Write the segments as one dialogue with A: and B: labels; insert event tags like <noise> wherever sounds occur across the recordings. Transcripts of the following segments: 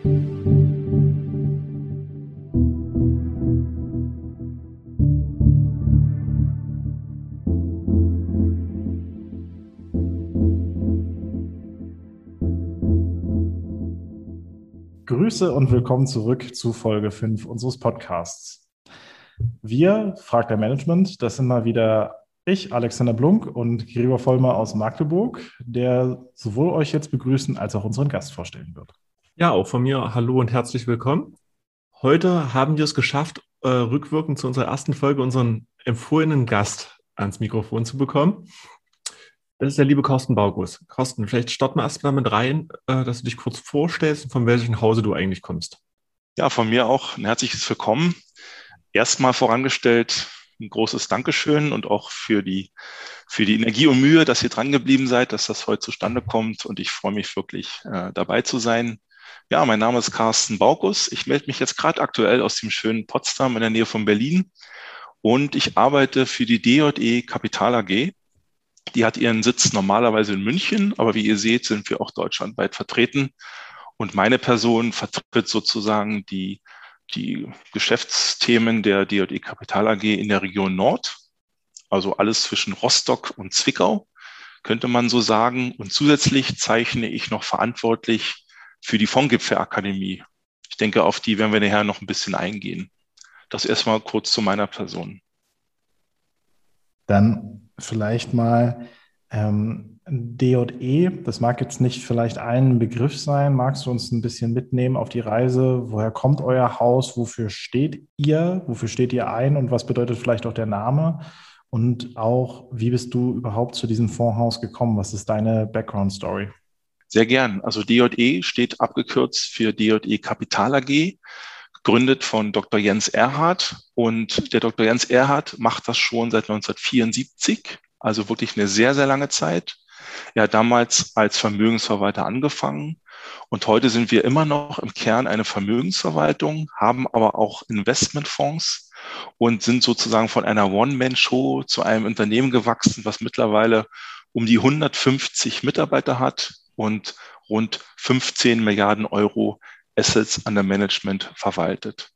A: Grüße und willkommen zurück zu Folge 5 unseres Podcasts. Wir, fragt der Management, das sind mal wieder ich, Alexander Blunk und Gregor Vollmer aus Magdeburg, der sowohl euch jetzt begrüßen als auch unseren Gast vorstellen wird.
B: Ja, auch von mir hallo und herzlich willkommen. Heute haben wir es geschafft, äh, rückwirkend zu unserer ersten Folge unseren empfohlenen Gast ans Mikrofon zu bekommen. Das ist der liebe Carsten Baugus. Carsten, vielleicht starten wir erstmal damit rein, äh, dass du dich kurz vorstellst und von welchem Hause du eigentlich kommst.
C: Ja, von mir auch ein herzliches Willkommen. Erstmal vorangestellt ein großes Dankeschön und auch für die, für die Energie und Mühe, dass ihr dran geblieben seid, dass das heute zustande kommt. Und ich freue mich wirklich, äh, dabei zu sein. Ja, mein Name ist Carsten Baukus. Ich melde mich jetzt gerade aktuell aus dem schönen Potsdam in der Nähe von Berlin. Und ich arbeite für die DJE Kapital AG. Die hat ihren Sitz normalerweise in München, aber wie ihr seht, sind wir auch deutschlandweit vertreten. Und meine Person vertritt sozusagen die, die Geschäftsthemen der DJE Kapital AG in der Region Nord, also alles zwischen Rostock und Zwickau, könnte man so sagen. Und zusätzlich zeichne ich noch verantwortlich für die Fondgipfelakademie. Ich denke, auf die werden wir nachher noch ein bisschen eingehen. Das erstmal kurz zu meiner Person.
A: Dann vielleicht mal ähm, DJE, das mag jetzt nicht vielleicht ein Begriff sein. Magst du uns ein bisschen mitnehmen auf die Reise? Woher kommt euer Haus? Wofür steht ihr? Wofür steht ihr ein? Und was bedeutet vielleicht auch der Name? Und auch, wie bist du überhaupt zu diesem Fondshaus gekommen? Was ist deine Background Story?
C: Sehr gern. Also DJE steht abgekürzt für DJE Kapital AG gegründet von Dr. Jens Erhard. Und der Dr. Jens Erhard macht das schon seit 1974, also wirklich eine sehr, sehr lange Zeit. Er hat damals als Vermögensverwalter angefangen und heute sind wir immer noch im Kern eine Vermögensverwaltung, haben aber auch Investmentfonds und sind sozusagen von einer One-Man-Show zu einem Unternehmen gewachsen, was mittlerweile um die 150 Mitarbeiter hat und rund 15 Milliarden Euro Assets under Management verwaltet.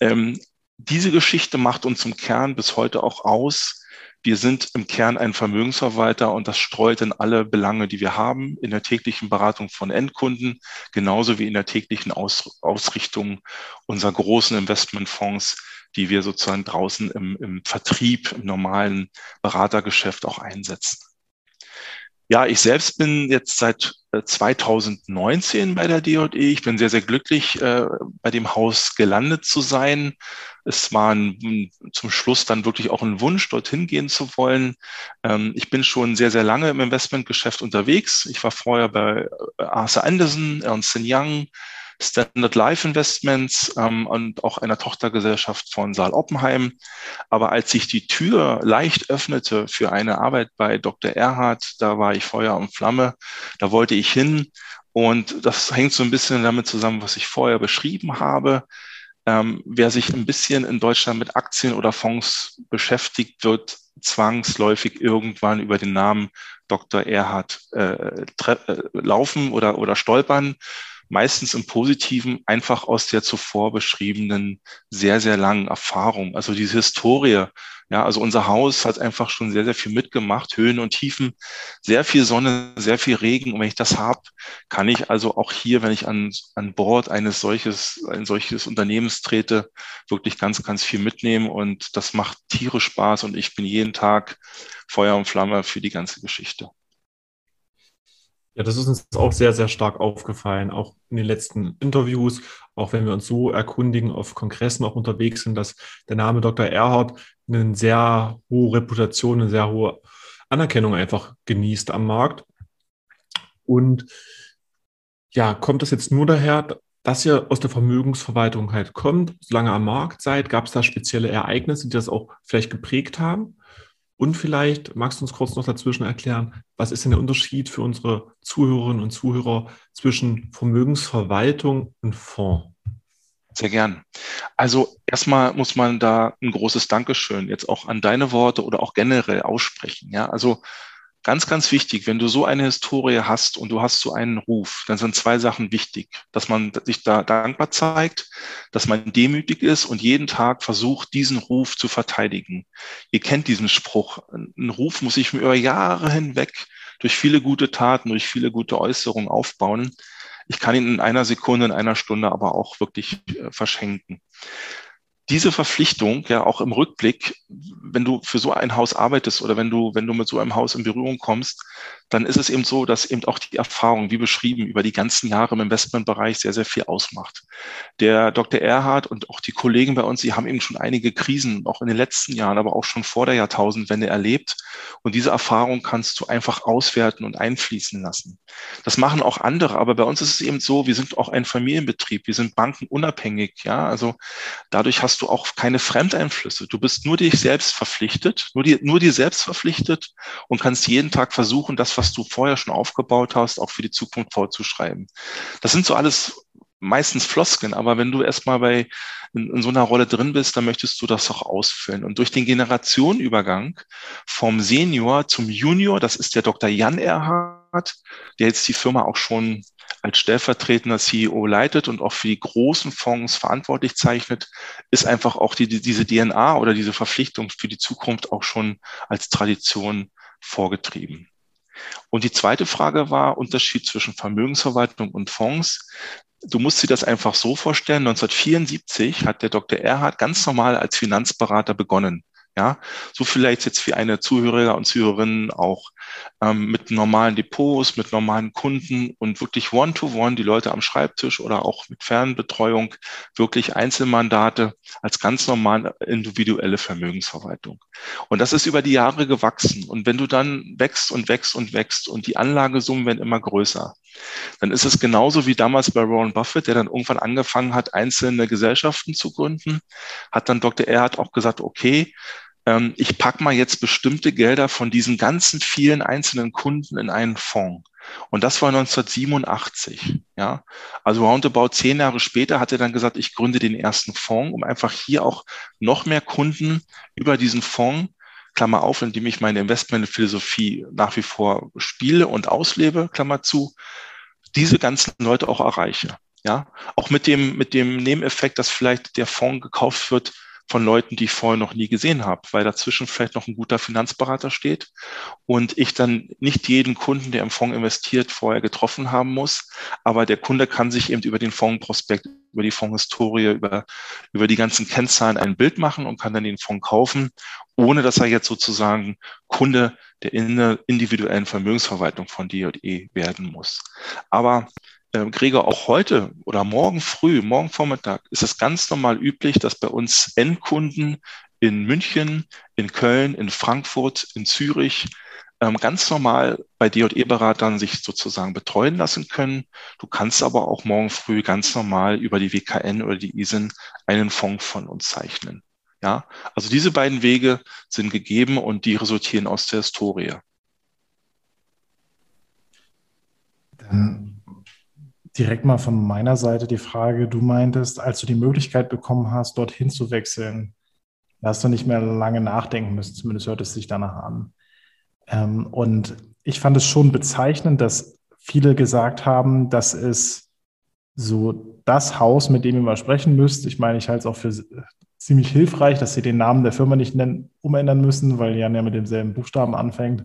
C: Ähm, diese Geschichte macht uns im Kern bis heute auch aus. Wir sind im Kern ein Vermögensverwalter und das streut in alle Belange, die wir haben, in der täglichen Beratung von Endkunden, genauso wie in der täglichen Aus Ausrichtung unserer großen Investmentfonds, die wir sozusagen draußen im, im Vertrieb, im normalen Beratergeschäft auch einsetzen. Ja, ich selbst bin jetzt seit 2019 äh, bei der DJE. Ich bin sehr, sehr glücklich, äh, bei dem Haus gelandet zu sein. Es war ein, zum Schluss dann wirklich auch ein Wunsch, dorthin gehen zu wollen. Ähm, ich bin schon sehr, sehr lange im Investmentgeschäft unterwegs. Ich war vorher bei äh, Arthur Anderson, Ernst Young, Standard Life Investments ähm, und auch einer Tochtergesellschaft von Saal Oppenheim. Aber als sich die Tür leicht öffnete für eine Arbeit bei Dr. Erhard, da war ich Feuer und Flamme, da wollte ich hin. Und das hängt so ein bisschen damit zusammen, was ich vorher beschrieben habe. Ähm, wer sich ein bisschen in Deutschland mit Aktien oder Fonds beschäftigt, wird zwangsläufig irgendwann über den Namen Dr. Erhard äh, äh, laufen oder, oder stolpern meistens im Positiven einfach aus der zuvor beschriebenen sehr, sehr langen Erfahrung. Also diese Historie. Ja, also unser Haus hat einfach schon sehr, sehr viel mitgemacht, Höhen und Tiefen, sehr viel Sonne, sehr viel Regen. Und wenn ich das habe, kann ich also auch hier, wenn ich an, an Bord eines solches, ein solches Unternehmens trete, wirklich ganz, ganz viel mitnehmen. Und das macht tierisch Spaß. Und ich bin jeden Tag Feuer und Flamme für die ganze Geschichte.
B: Ja, das ist uns auch sehr, sehr stark aufgefallen, auch in den letzten Interviews, auch wenn wir uns so erkundigen, auf Kongressen auch unterwegs sind, dass der Name Dr. Erhard eine sehr hohe Reputation, eine sehr hohe Anerkennung einfach genießt am Markt. Und ja, kommt das jetzt nur daher, dass ihr aus der Vermögensverwaltung halt kommt, solange am Markt seid? Gab es da spezielle Ereignisse, die das auch vielleicht geprägt haben? Und vielleicht magst du uns kurz noch dazwischen erklären, was ist denn der Unterschied für unsere Zuhörerinnen und Zuhörer zwischen Vermögensverwaltung und Fonds?
C: Sehr gern. Also erstmal muss man da ein großes Dankeschön jetzt auch an deine Worte oder auch generell aussprechen. Ja, also Ganz, ganz wichtig, wenn du so eine Historie hast und du hast so einen Ruf, dann sind zwei Sachen wichtig, dass man sich da dankbar zeigt, dass man demütig ist und jeden Tag versucht, diesen Ruf zu verteidigen. Ihr kennt diesen Spruch. Ein Ruf muss ich mir über Jahre hinweg durch viele gute Taten, durch viele gute Äußerungen aufbauen. Ich kann ihn in einer Sekunde, in einer Stunde aber auch wirklich äh, verschenken diese Verpflichtung, ja auch im Rückblick, wenn du für so ein Haus arbeitest oder wenn du, wenn du mit so einem Haus in Berührung kommst, dann ist es eben so, dass eben auch die Erfahrung, wie beschrieben, über die ganzen Jahre im Investmentbereich sehr, sehr viel ausmacht. Der Dr. Erhard und auch die Kollegen bei uns, die haben eben schon einige Krisen, auch in den letzten Jahren, aber auch schon vor der Jahrtausendwende erlebt. Und diese Erfahrung kannst du einfach auswerten und einfließen lassen. Das machen auch andere, aber bei uns ist es eben so, wir sind auch ein Familienbetrieb, wir sind bankenunabhängig, ja, also dadurch hast du auch keine Fremdeinflüsse. Du bist nur dich selbst verpflichtet, nur dir, nur dir selbst verpflichtet und kannst jeden Tag versuchen, das, was du vorher schon aufgebaut hast, auch für die Zukunft vorzuschreiben. Das sind so alles meistens Floskeln, aber wenn du erstmal bei in, in, so einer Rolle drin bist, dann möchtest du das auch ausfüllen. Und durch den Generationenübergang vom Senior zum Junior, das ist der Dr. Jan Erhardt, der jetzt die Firma auch schon als stellvertretender CEO leitet und auch für die großen Fonds verantwortlich zeichnet, ist einfach auch die, die, diese DNA oder diese Verpflichtung für die Zukunft auch schon als Tradition vorgetrieben. Und die zweite Frage war Unterschied zwischen Vermögensverwaltung und Fonds. Du musst dir das einfach so vorstellen. 1974 hat der Dr. Erhard ganz normal als Finanzberater begonnen. Ja, so vielleicht jetzt für eine Zuhörer und Zuhörerinnen auch ähm, mit normalen Depots, mit normalen Kunden und wirklich One-to-One, -one, die Leute am Schreibtisch oder auch mit Fernbetreuung, wirklich Einzelmandate als ganz normal individuelle Vermögensverwaltung. Und das ist über die Jahre gewachsen. Und wenn du dann wächst und wächst und wächst und die Anlagesummen werden immer größer, dann ist es genauso wie damals bei Warren Buffett, der dann irgendwann angefangen hat, einzelne Gesellschaften zu gründen, hat dann Dr. Erhard auch gesagt, okay, ähm, ich packe mal jetzt bestimmte Gelder von diesen ganzen vielen einzelnen Kunden in einen Fonds. Und das war 1987. Ja, also roundabout zehn Jahre später hat er dann gesagt, ich gründe den ersten Fonds, um einfach hier auch noch mehr Kunden über diesen Fonds Klammer auf, indem ich meine Investmentphilosophie nach wie vor spiele und auslebe, Klammer zu, diese ganzen Leute auch erreiche. Ja, auch mit dem, mit dem Nebeneffekt, dass vielleicht der Fonds gekauft wird von Leuten, die ich vorher noch nie gesehen habe, weil dazwischen vielleicht noch ein guter Finanzberater steht und ich dann nicht jeden Kunden, der im Fonds investiert, vorher getroffen haben muss. Aber der Kunde kann sich eben über den Fondsprospekt, über die Fondshistorie, über, über die ganzen Kennzahlen ein Bild machen und kann dann den Fonds kaufen, ohne dass er jetzt sozusagen Kunde der individuellen Vermögensverwaltung von DJE werden muss. Aber äh, Gregor, auch heute oder morgen früh, morgen Vormittag ist es ganz normal üblich, dass bei uns Endkunden in München, in Köln, in Frankfurt, in Zürich ähm, ganz normal bei DE-Beratern sich sozusagen betreuen lassen können. Du kannst aber auch morgen früh ganz normal über die WKN oder die ISIN einen Fonds von uns zeichnen. Ja, also diese beiden Wege sind gegeben und die resultieren aus der Historie.
A: Dann direkt mal von meiner Seite die Frage, du meintest, als du die Möglichkeit bekommen hast, dorthin zu wechseln, hast du nicht mehr lange nachdenken müssen, zumindest hört es sich danach an. Ähm, und ich fand es schon bezeichnend, dass viele gesagt haben, das ist so das Haus, mit dem ihr mal sprechen müsst. Ich meine, ich halte es auch für ziemlich hilfreich, dass sie den Namen der Firma nicht umändern müssen, weil Jan ja mit demselben Buchstaben anfängt.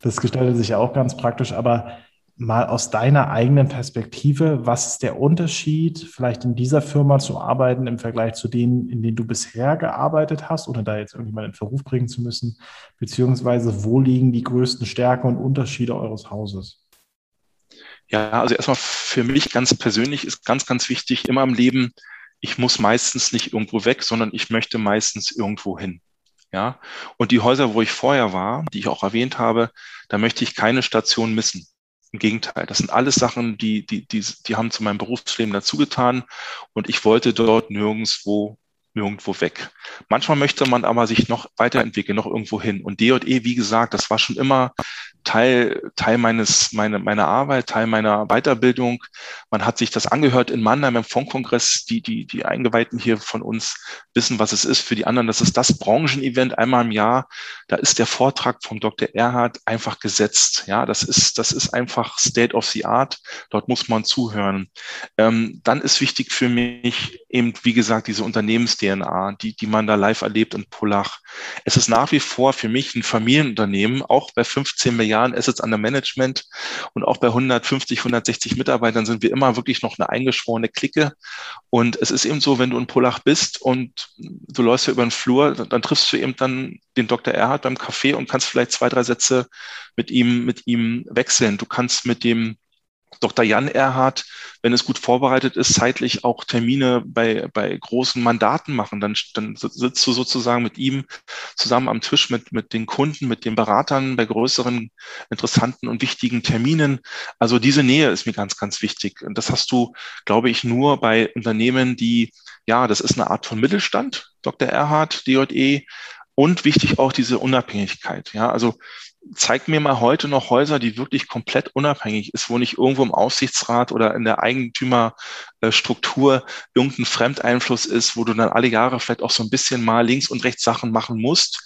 A: Das gestaltet sich ja auch ganz praktisch, aber mal aus deiner eigenen Perspektive, was ist der Unterschied, vielleicht in dieser Firma zu arbeiten im Vergleich zu denen, in denen du bisher gearbeitet hast, ohne da jetzt irgendjemand in Verruf bringen zu müssen, beziehungsweise wo liegen die größten Stärken und Unterschiede eures Hauses?
C: Ja, also erstmal für mich ganz persönlich ist ganz, ganz wichtig, immer im Leben, ich muss meistens nicht irgendwo weg, sondern ich möchte meistens irgendwo hin. Ja, und die Häuser, wo ich vorher war, die ich auch erwähnt habe, da möchte ich keine Station missen. Im Gegenteil, das sind alles Sachen, die, die, die, die haben zu meinem Berufsleben dazugetan und ich wollte dort nirgendwo irgendwo weg. Manchmal möchte man aber sich noch weiterentwickeln, noch irgendwo hin. Und DJE, wie gesagt, das war schon immer Teil, Teil meines, meine, meiner Arbeit, Teil meiner Weiterbildung. Man hat sich das angehört in Mannheim im Fondkongress. Die, die, die Eingeweihten hier von uns wissen, was es ist. Für die anderen, das ist das Branchenevent einmal im Jahr. Da ist der Vortrag vom Dr. Erhard einfach gesetzt. Ja, das ist, das ist einfach State of the Art. Dort muss man zuhören. Ähm, dann ist wichtig für mich eben, wie gesagt, diese Unternehmens-DNA, die, die man da live erlebt in Pullach. Es ist nach wie vor für mich ein Familienunternehmen, auch bei 15 Milliarden Assets under Management und auch bei 150, 160 Mitarbeitern sind wir immer wirklich noch eine eingeschworene Clique. Und es ist eben so, wenn du in Polach bist und du läufst ja über den Flur, dann triffst du eben dann den Dr. Erhard beim Café und kannst vielleicht zwei, drei Sätze mit ihm, mit ihm wechseln. Du kannst mit dem Dr. Jan Erhard, wenn es gut vorbereitet ist, zeitlich auch Termine bei, bei großen Mandaten machen. Dann, dann sitzt du sozusagen mit ihm zusammen am Tisch mit, mit den Kunden, mit den Beratern bei größeren, interessanten und wichtigen Terminen. Also diese Nähe ist mir ganz, ganz wichtig. Und das hast du, glaube ich, nur bei Unternehmen, die, ja, das ist eine Art von Mittelstand, Dr. Erhard, DJE, und wichtig auch diese Unabhängigkeit. Ja, also zeig mir mal heute noch Häuser, die wirklich komplett unabhängig ist, wo nicht irgendwo im Aufsichtsrat oder in der Eigentümerstruktur irgendein Fremdeinfluss ist, wo du dann alle Jahre vielleicht auch so ein bisschen mal links und rechts Sachen machen musst,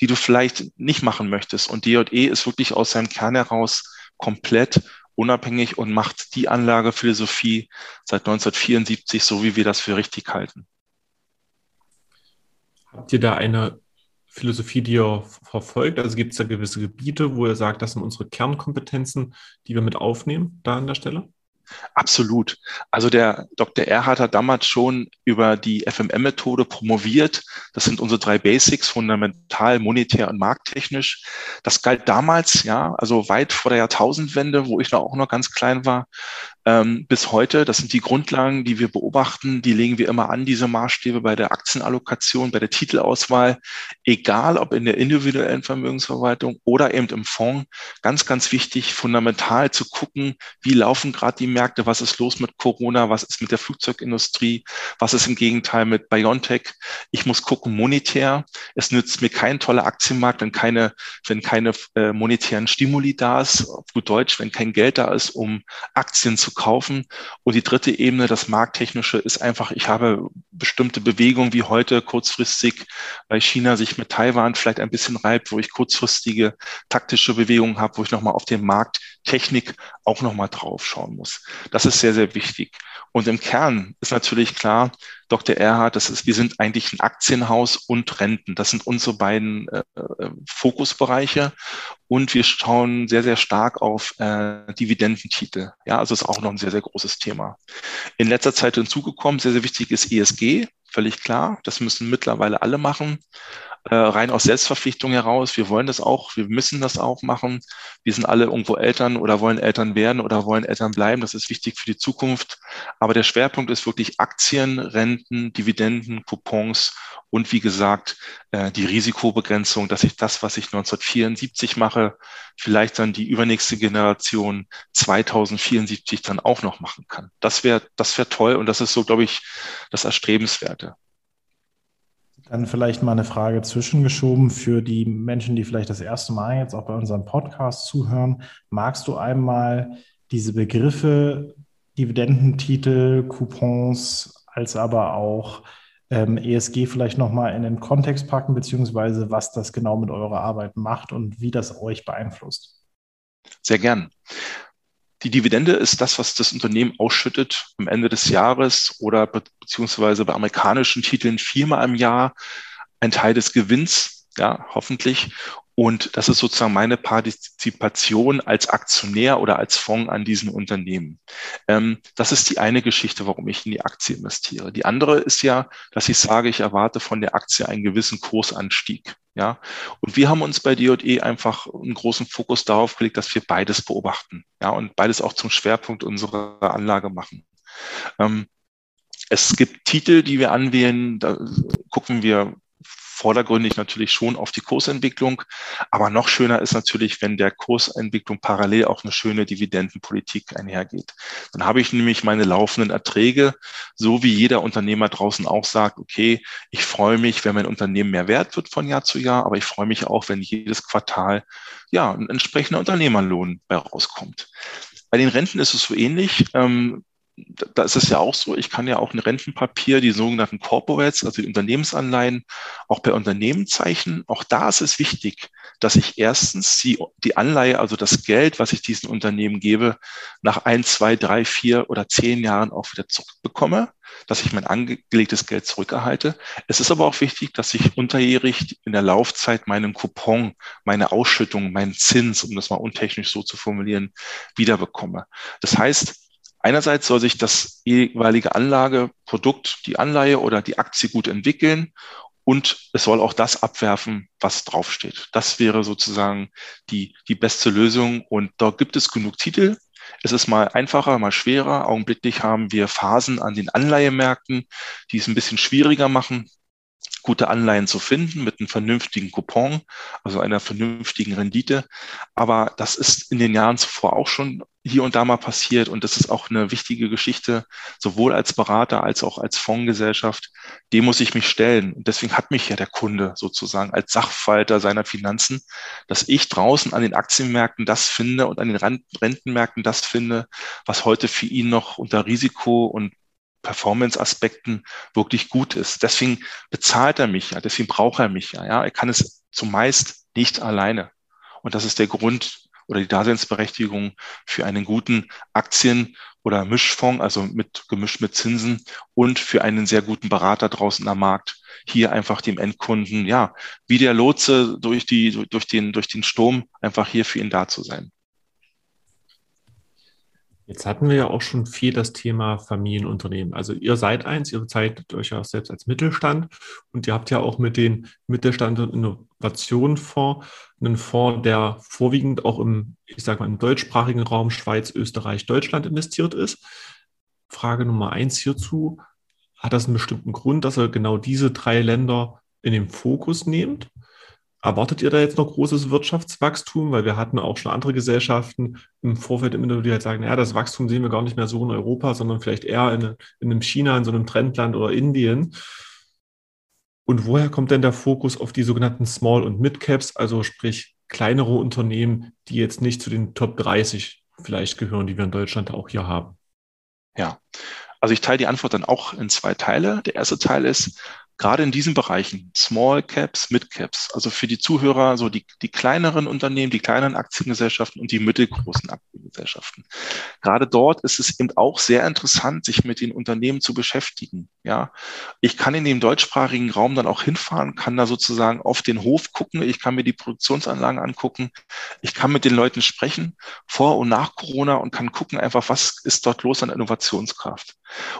C: die du vielleicht nicht machen möchtest. Und DJE ist wirklich aus seinem Kern heraus komplett unabhängig und macht die Anlagephilosophie seit 1974, so wie wir das für richtig halten.
B: Habt ihr da eine Philosophie, die ihr verfolgt? Also gibt es da gewisse Gebiete, wo ihr sagt, das sind unsere Kernkompetenzen, die wir mit aufnehmen, da an der Stelle?
C: Absolut. Also der Dr. Erhard hat damals schon über die FMM-Methode promoviert. Das sind unsere drei Basics, fundamental, monetär und markttechnisch. Das galt damals, ja, also weit vor der Jahrtausendwende, wo ich noch auch noch ganz klein war, ähm, bis heute. Das sind die Grundlagen, die wir beobachten. Die legen wir immer an, diese Maßstäbe bei der Aktienallokation, bei der Titelauswahl, egal ob in der individuellen Vermögensverwaltung oder eben im Fonds. Ganz, ganz wichtig, fundamental zu gucken, wie laufen gerade die Märkte, was ist los mit Corona, was ist mit der Flugzeugindustrie, was ist im Gegenteil mit BioNTech. Ich muss gucken, monetär. Es nützt mir kein toller Aktienmarkt, wenn keine, wenn keine äh, monetären Stimuli da ist, auf gut Deutsch, wenn kein Geld da ist, um Aktien zu kaufen. Und die dritte Ebene, das Markttechnische, ist einfach, ich habe bestimmte Bewegungen wie heute kurzfristig, weil China sich mit Taiwan vielleicht ein bisschen reibt, wo ich kurzfristige taktische Bewegungen habe, wo ich nochmal auf den Markt Technik auch nochmal drauf schauen muss. Das ist sehr, sehr wichtig. Und im Kern ist natürlich klar, Dr. Erhard, das ist, wir sind eigentlich ein Aktienhaus und Renten. Das sind unsere beiden äh, äh, Fokusbereiche. Und wir schauen sehr, sehr stark auf äh, Dividendentitel. Ja, also ist auch noch ein sehr, sehr großes Thema. In letzter Zeit hinzugekommen, sehr, sehr wichtig ist ESG, völlig klar. Das müssen mittlerweile alle machen rein aus Selbstverpflichtung heraus. Wir wollen das auch, wir müssen das auch machen. Wir sind alle irgendwo Eltern oder wollen Eltern werden oder wollen Eltern bleiben. Das ist wichtig für die Zukunft. Aber der Schwerpunkt ist wirklich Aktien, Renten, Dividenden, Coupons und wie gesagt, äh, die Risikobegrenzung, dass ich das, was ich 1974 mache, vielleicht dann die übernächste Generation 2074 dann auch noch machen kann. Das wäre, das wäre toll und das ist so, glaube ich, das Erstrebenswerte.
A: Dann vielleicht mal eine Frage zwischengeschoben für die Menschen, die vielleicht das erste Mal jetzt auch bei unserem Podcast zuhören. Magst du einmal diese Begriffe Dividendentitel, Coupons, als aber auch ähm, ESG vielleicht nochmal in den Kontext packen, beziehungsweise was das genau mit eurer Arbeit macht und wie das euch beeinflusst?
C: Sehr gern. Die Dividende ist das, was das Unternehmen ausschüttet am Ende des Jahres oder be beziehungsweise bei amerikanischen Titeln viermal im Jahr ein Teil des Gewinns, ja, hoffentlich. Und das ist sozusagen meine Partizipation als Aktionär oder als Fonds an diesen Unternehmen. Ähm, das ist die eine Geschichte, warum ich in die Aktie investiere. Die andere ist ja, dass ich sage, ich erwarte von der Aktie einen gewissen Kursanstieg. Ja, und wir haben uns bei DJE einfach einen großen Fokus darauf gelegt, dass wir beides beobachten. Ja, und beides auch zum Schwerpunkt unserer Anlage machen. Ähm, es gibt Titel, die wir anwählen, da gucken wir vordergründig natürlich schon auf die Kursentwicklung. Aber noch schöner ist natürlich, wenn der Kursentwicklung parallel auch eine schöne Dividendenpolitik einhergeht. Dann habe ich nämlich meine laufenden Erträge, so wie jeder Unternehmer draußen auch sagt, okay, ich freue mich, wenn mein Unternehmen mehr wert wird von Jahr zu Jahr, aber ich freue mich auch, wenn jedes Quartal ja ein entsprechender Unternehmerlohn bei rauskommt. Bei den Renten ist es so ähnlich. Ähm, da ist es ja auch so, ich kann ja auch ein Rentenpapier, die sogenannten Corporates, also die Unternehmensanleihen, auch bei Unternehmen zeichnen. Auch da ist es wichtig, dass ich erstens die, die Anleihe, also das Geld, was ich diesen Unternehmen gebe, nach ein, zwei, drei, vier oder zehn Jahren auch wieder zurückbekomme, dass ich mein angelegtes Geld zurückerhalte. Es ist aber auch wichtig, dass ich unterjährig in der Laufzeit meinen Coupon, meine Ausschüttung, meinen Zins, um das mal untechnisch so zu formulieren, wiederbekomme. Das heißt, Einerseits soll sich das jeweilige Anlageprodukt, die Anleihe oder die Aktie gut entwickeln und es soll auch das abwerfen, was draufsteht. Das wäre sozusagen die, die beste Lösung und dort gibt es genug Titel. Es ist mal einfacher, mal schwerer. Augenblicklich haben wir Phasen an den Anleihemärkten, die es ein bisschen schwieriger machen gute Anleihen zu finden mit einem vernünftigen Coupon, also einer vernünftigen Rendite. Aber das ist in den Jahren zuvor auch schon hier und da mal passiert und das ist auch eine wichtige Geschichte, sowohl als Berater als auch als Fondsgesellschaft. Dem muss ich mich stellen. Und deswegen hat mich ja der Kunde sozusagen als Sachverwalter seiner Finanzen, dass ich draußen an den Aktienmärkten das finde und an den Rentenmärkten das finde, was heute für ihn noch unter Risiko und Performance-Aspekten wirklich gut ist. Deswegen bezahlt er mich ja, deswegen braucht er mich ja. ja. Er kann es zumeist nicht alleine. Und das ist der Grund oder die Daseinsberechtigung für einen guten Aktien- oder Mischfonds, also mit gemischt mit Zinsen und für einen sehr guten Berater draußen am Markt, hier einfach dem Endkunden, ja, wie der Lotse durch die, durch den, durch den Sturm, einfach hier für ihn da zu sein.
B: Jetzt hatten wir ja auch schon viel das Thema Familienunternehmen. Also ihr seid eins, ihr bezeichnet euch ja selbst als Mittelstand und ihr habt ja auch mit den Mittelstand- und Innovationenfonds einen Fonds, der vorwiegend auch im, ich sage mal, im deutschsprachigen Raum Schweiz, Österreich, Deutschland investiert ist. Frage Nummer eins hierzu. Hat das einen bestimmten Grund, dass ihr genau diese drei Länder in den Fokus nehmt? Erwartet ihr da jetzt noch großes Wirtschaftswachstum? Weil wir hatten auch schon andere Gesellschaften im Vorfeld im Interview, die halt sagen, naja, das Wachstum sehen wir gar nicht mehr so in Europa, sondern vielleicht eher in, in einem China, in so einem Trendland oder Indien. Und woher kommt denn der Fokus auf die sogenannten Small- und Mid-Caps, also sprich kleinere Unternehmen, die jetzt nicht zu den Top 30 vielleicht gehören, die wir in Deutschland auch hier haben?
C: Ja, also ich teile die Antwort dann auch in zwei Teile. Der erste Teil ist, gerade in diesen Bereichen, Small Caps, Mid Caps, also für die Zuhörer, so die, die kleineren Unternehmen, die kleineren Aktiengesellschaften und die mittelgroßen Aktiengesellschaften. Gerade dort ist es eben auch sehr interessant, sich mit den Unternehmen zu beschäftigen. Ja, ich kann in dem deutschsprachigen Raum dann auch hinfahren, kann da sozusagen auf den Hof gucken, ich kann mir die Produktionsanlagen angucken, ich kann mit den Leuten sprechen, vor und nach Corona und kann gucken einfach, was ist dort los an Innovationskraft.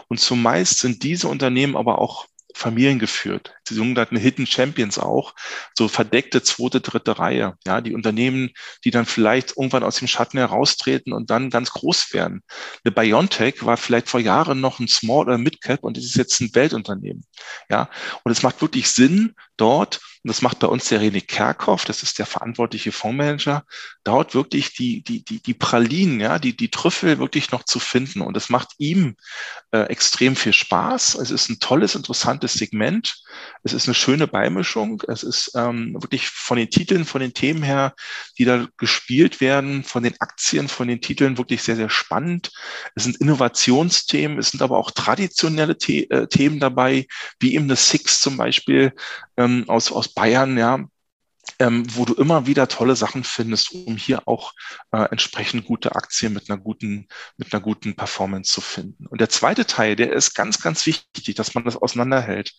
C: Und zumeist sind diese Unternehmen aber auch Familien geführt. Die sogenannten Hidden Champions auch, so verdeckte zweite, dritte Reihe. Ja, die Unternehmen, die dann vielleicht irgendwann aus dem Schatten heraustreten und dann ganz groß werden. Eine Biontech war vielleicht vor Jahren noch ein Small oder Mid Cap und ist jetzt ein Weltunternehmen. Ja, und es macht wirklich Sinn, dort und das macht bei uns der René Kerkhoff, das ist der verantwortliche Fondsmanager, dort wirklich die, die, die, die Pralinen, ja, die, die Trüffel wirklich noch zu finden. Und das macht ihm äh, extrem viel Spaß. Es ist ein tolles, interessantes Segment. Es ist eine schöne Beimischung. Es ist ähm, wirklich von den Titeln, von den Themen her, die da gespielt werden, von den Aktien, von den Titeln wirklich sehr, sehr spannend. Es sind Innovationsthemen, es sind aber auch traditionelle The äh, Themen dabei, wie eben das Six zum Beispiel ähm, aus, aus Bayern, ja, ähm, wo du immer wieder tolle Sachen findest, um hier auch äh, entsprechend gute Aktien mit einer guten, mit einer guten Performance zu finden. Und der zweite Teil, der ist ganz, ganz wichtig, dass man das auseinanderhält.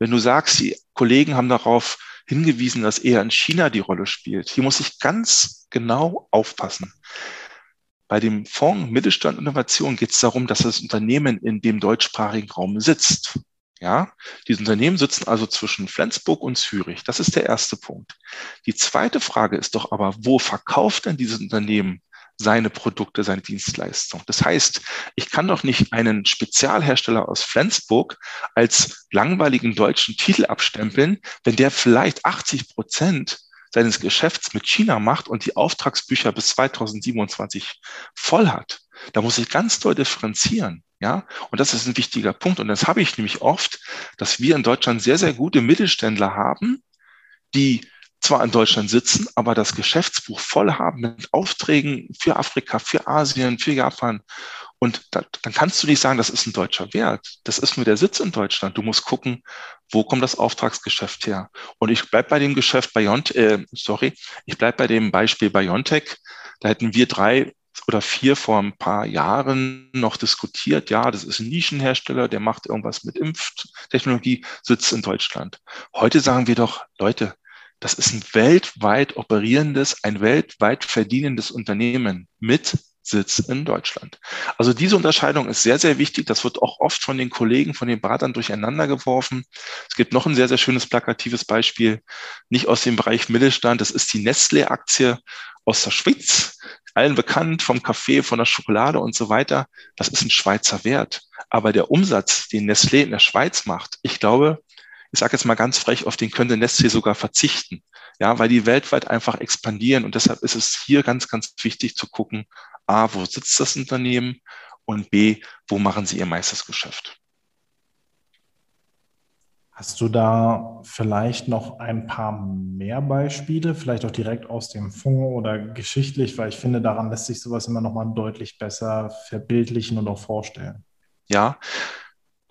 C: Wenn du sagst, die Kollegen haben darauf hingewiesen, dass eher in China die Rolle spielt, hier muss ich ganz genau aufpassen. Bei dem Fonds Mittelstand Innovation geht es darum, dass das Unternehmen in dem deutschsprachigen Raum sitzt. Ja, diese Unternehmen sitzen also zwischen Flensburg und Zürich. Das ist der erste Punkt. Die zweite Frage ist doch aber, wo verkauft denn dieses Unternehmen seine Produkte, seine Dienstleistungen. Das heißt, ich kann doch nicht einen Spezialhersteller aus Flensburg als langweiligen deutschen Titel abstempeln, wenn der vielleicht 80 Prozent seines Geschäfts mit China macht und die Auftragsbücher bis 2027 voll hat. Da muss ich ganz doll differenzieren. Ja, und das ist ein wichtiger Punkt. Und das habe ich nämlich oft, dass wir in Deutschland sehr, sehr gute Mittelständler haben, die zwar in Deutschland sitzen, aber das Geschäftsbuch voll haben mit Aufträgen für Afrika, für Asien, für Japan. Und da, dann kannst du nicht sagen, das ist ein deutscher Wert. Das ist nur der Sitz in Deutschland. Du musst gucken, wo kommt das Auftragsgeschäft her? Und ich bleib bei dem Geschäft Biontech, äh, sorry, ich bleib bei dem Beispiel Biontech. Da hätten wir drei oder vier vor ein paar Jahren noch diskutiert, ja, das ist ein Nischenhersteller, der macht irgendwas mit Impftechnologie, sitzt in Deutschland. Heute sagen wir doch, Leute, das ist ein weltweit operierendes, ein weltweit verdienendes Unternehmen mit Sitz in Deutschland. Also diese Unterscheidung ist sehr, sehr wichtig. Das wird auch oft von den Kollegen, von den Beratern durcheinander geworfen. Es gibt noch ein sehr, sehr schönes plakatives Beispiel, nicht aus dem Bereich Mittelstand. Das ist die Nestlé-Aktie aus der Schweiz allen bekannt vom Kaffee, von der Schokolade und so weiter. Das ist ein Schweizer Wert. Aber der Umsatz, den Nestlé in der Schweiz macht, ich glaube, ich sage jetzt mal ganz frech, auf den könnte Nestlé sogar verzichten. Ja, weil die weltweit einfach expandieren. Und deshalb ist es hier ganz, ganz wichtig zu gucken, A, wo sitzt das Unternehmen? Und B, wo machen sie ihr meistes Geschäft?
A: Hast du da vielleicht noch ein paar mehr Beispiele, vielleicht auch direkt aus dem Fonds oder geschichtlich, weil ich finde, daran lässt sich sowas immer noch mal deutlich besser verbildlichen und auch vorstellen.
C: Ja,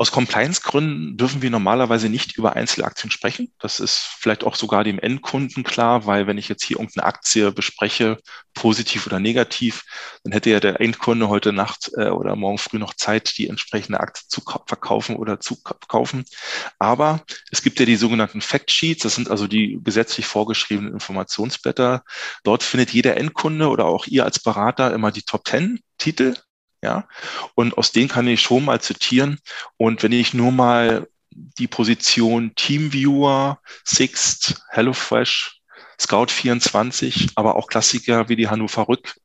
C: aus Compliance-Gründen dürfen wir normalerweise nicht über Einzelaktien sprechen. Das ist vielleicht auch sogar dem Endkunden klar, weil wenn ich jetzt hier irgendeine Aktie bespreche, positiv oder negativ, dann hätte ja der Endkunde heute Nacht äh, oder morgen früh noch Zeit, die entsprechende Aktie zu verkaufen oder zu kaufen. Aber es gibt ja die sogenannten Factsheets, das sind also die gesetzlich vorgeschriebenen Informationsblätter. Dort findet jeder Endkunde oder auch ihr als Berater immer die Top 10 Titel ja, und aus denen kann ich schon mal zitieren. Und wenn ich nur mal die Position Teamviewer, Sixt, HelloFresh, Scout24, aber auch Klassiker wie die Hannover Rück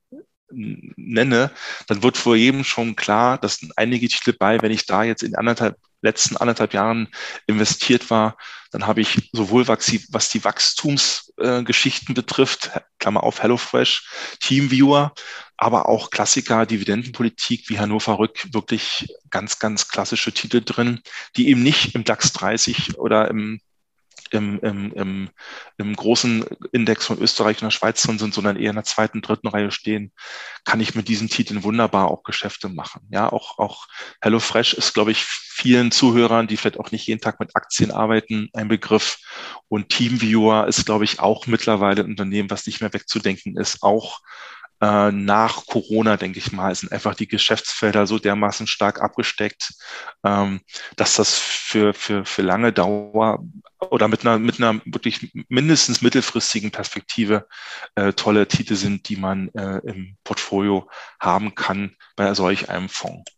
C: nenne, dann wird vor jedem schon klar, dass einige Titel bei, wenn ich da jetzt in anderthalb, letzten anderthalb Jahren investiert war, dann habe ich sowohl was die Wachstumsgeschichten äh, betrifft, Klammer auf HelloFresh, Teamviewer, aber auch Klassiker, Dividendenpolitik wie Hannover Rück, wirklich ganz, ganz klassische Titel drin, die eben nicht im DAX 30 oder im im, im, im, im großen Index von Österreich und der Schweiz drin sind, sondern eher in der zweiten, dritten Reihe stehen, kann ich mit diesen Titeln wunderbar auch Geschäfte machen. Ja, auch, auch HelloFresh ist, glaube ich, vielen Zuhörern, die vielleicht auch nicht jeden Tag mit Aktien arbeiten, ein Begriff. Und Teamviewer ist, glaube ich, auch mittlerweile ein Unternehmen, was nicht mehr wegzudenken ist, auch äh, nach Corona, denke ich mal, sind einfach die Geschäftsfelder so dermaßen stark abgesteckt, ähm, dass das für, für, für lange Dauer oder mit einer, mit einer wirklich mindestens mittelfristigen Perspektive äh, tolle Titel sind, die man äh, im Portfolio haben kann bei solch einem Fonds.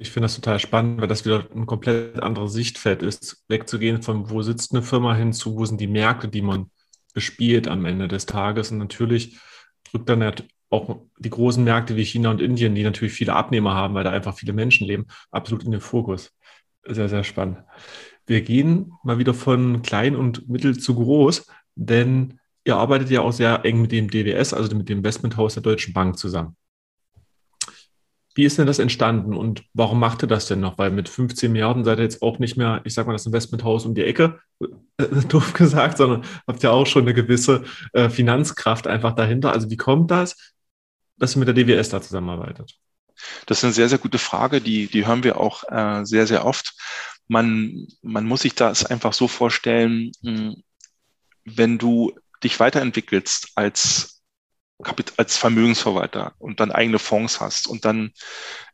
B: Ich finde das total spannend, weil das wieder ein komplett anderes Sichtfeld ist, wegzugehen von wo sitzt eine Firma hin zu, wo sind die Märkte, die man bespielt am Ende des Tages. Und natürlich drückt dann auch die großen Märkte wie China und Indien, die natürlich viele Abnehmer haben, weil da einfach viele Menschen leben, absolut in den Fokus. Sehr, sehr spannend. Wir gehen mal wieder von klein und mittel zu groß, denn ihr arbeitet ja auch sehr eng mit dem DWS, also mit dem Investmenthaus der Deutschen Bank zusammen. Wie ist denn das entstanden und warum macht ihr das denn noch? Weil mit 15 Milliarden seid ihr jetzt auch nicht mehr, ich sag mal, das Investmenthaus um die Ecke, äh, <laughs> doof gesagt, sondern habt ja auch schon eine gewisse äh, Finanzkraft einfach dahinter. Also wie kommt das, dass ihr mit der DWS da zusammenarbeitet?
C: Das ist eine sehr, sehr gute Frage, die, die hören wir auch äh, sehr, sehr oft. Man, man muss sich das einfach so vorstellen, hm, wenn du dich weiterentwickelst als als Vermögensverwalter und dann eigene Fonds hast und dann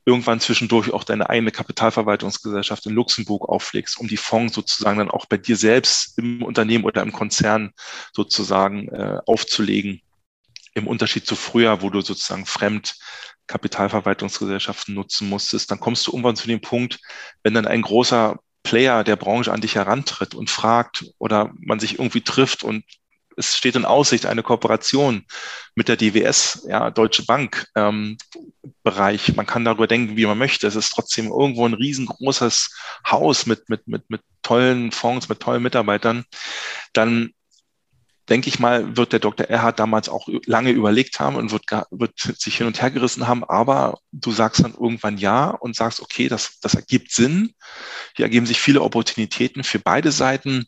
C: irgendwann zwischendurch auch deine eigene Kapitalverwaltungsgesellschaft in Luxemburg auflegst, um die Fonds sozusagen dann auch bei dir selbst im Unternehmen oder im Konzern sozusagen äh, aufzulegen. Im Unterschied zu früher, wo du sozusagen fremd Kapitalverwaltungsgesellschaften nutzen musstest, dann kommst du irgendwann zu dem Punkt, wenn dann ein großer Player der Branche an dich herantritt und fragt oder man sich irgendwie trifft und es steht in Aussicht eine Kooperation mit der DWS, ja, Deutsche Bank ähm, Bereich. Man kann darüber denken, wie man möchte. Es ist trotzdem irgendwo ein riesengroßes Haus mit, mit, mit, mit tollen Fonds, mit tollen Mitarbeitern. Dann denke ich mal, wird der Dr. Erhard damals auch lange überlegt haben und wird, wird sich hin und her gerissen haben. Aber du sagst dann irgendwann ja und sagst, okay, das, das ergibt Sinn. Hier ergeben sich viele Opportunitäten für beide Seiten.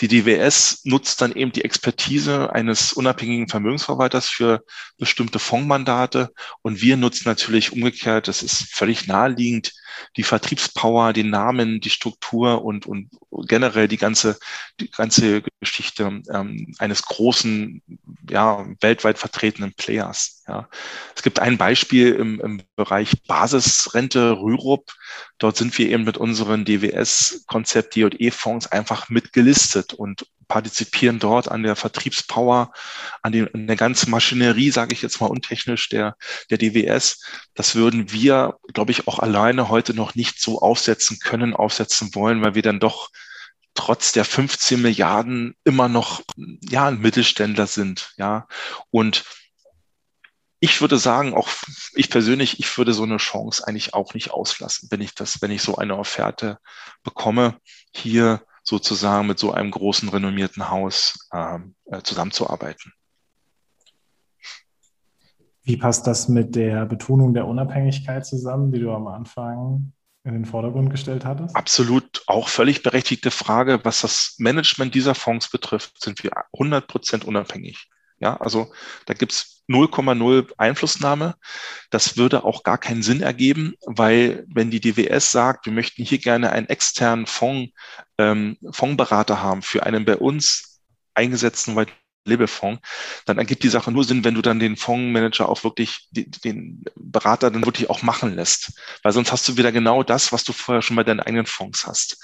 C: Die DWS nutzt dann eben die Expertise eines unabhängigen Vermögensverwalters für bestimmte Fondsmandate. Und wir nutzen natürlich umgekehrt, das ist völlig naheliegend, die Vertriebspower, den Namen, die Struktur und, und generell die ganze, die ganze Geschichte ähm, eines großen, ja, weltweit vertretenen Players. Ja. Es gibt ein Beispiel im, im Bereich Basisrente Rürup. Dort sind wir eben mit unseren DWS-Konzept DE-Fonds einfach mitgelistet und partizipieren dort an der Vertriebspower, an, den, an der ganzen Maschinerie, sage ich jetzt mal untechnisch, der, der DWS. Das würden wir, glaube ich, auch alleine heute noch nicht so aufsetzen können, aufsetzen wollen, weil wir dann doch trotz der 15 Milliarden immer noch ja ein Mittelständler sind, ja und ich würde sagen, auch ich persönlich, ich würde so eine Chance eigentlich auch nicht auslassen, wenn ich das, wenn ich so eine Offerte bekomme, hier sozusagen mit so einem großen renommierten Haus ähm, äh, zusammenzuarbeiten.
A: Wie passt das mit der Betonung der Unabhängigkeit zusammen, die du am Anfang in den Vordergrund gestellt hattest?
C: Absolut, auch völlig berechtigte Frage. Was das Management dieser Fonds betrifft, sind wir 100 Prozent unabhängig. Ja, also da gibt's 0,0 Einflussnahme. Das würde auch gar keinen Sinn ergeben, weil wenn die DWS sagt, wir möchten hier gerne einen externen Fonds, ähm, Fondsberater haben für einen bei uns eingesetzten Lebefonds, dann ergibt die Sache nur Sinn, wenn du dann den Fondsmanager auch wirklich, den Berater dann wirklich auch machen lässt. Weil sonst hast du wieder genau das, was du vorher schon bei deinen eigenen Fonds hast.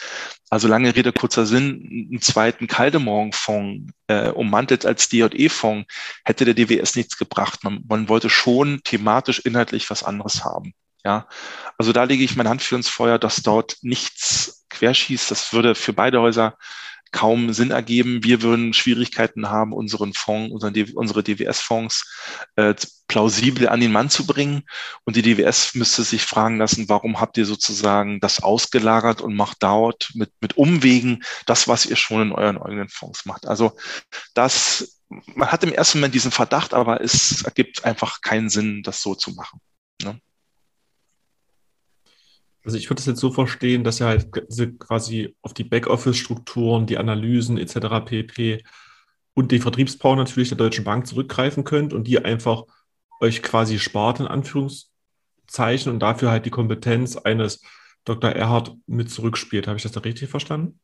C: Also lange Rede, kurzer Sinn, einen zweiten Kaldemorgen-Fonds äh, ummantelt als DJE-Fonds hätte der DWS nichts gebracht. Man, man wollte schon thematisch, inhaltlich was anderes haben. Ja, also da lege ich meine Hand für ins Feuer, dass dort nichts querschießt. Das würde für beide Häuser kaum Sinn ergeben. Wir würden Schwierigkeiten haben, unseren Fonds, unsere DWS-Fonds äh, plausibel an den Mann zu bringen. Und die DWS müsste sich fragen lassen, warum habt ihr sozusagen das ausgelagert und macht dort mit, mit Umwegen das, was ihr schon in euren eigenen Fonds macht. Also das, man hat im ersten Moment diesen Verdacht, aber es ergibt einfach keinen Sinn, das so zu machen. Ne?
B: Also ich würde es jetzt so verstehen, dass ihr halt quasi auf die Backoffice-Strukturen, die Analysen etc. pp. und die Vertriebspower natürlich der Deutschen Bank zurückgreifen könnt und die einfach euch quasi spart, in Anführungszeichen, und dafür halt die Kompetenz eines Dr. Erhard mit zurückspielt. Habe ich das da richtig verstanden?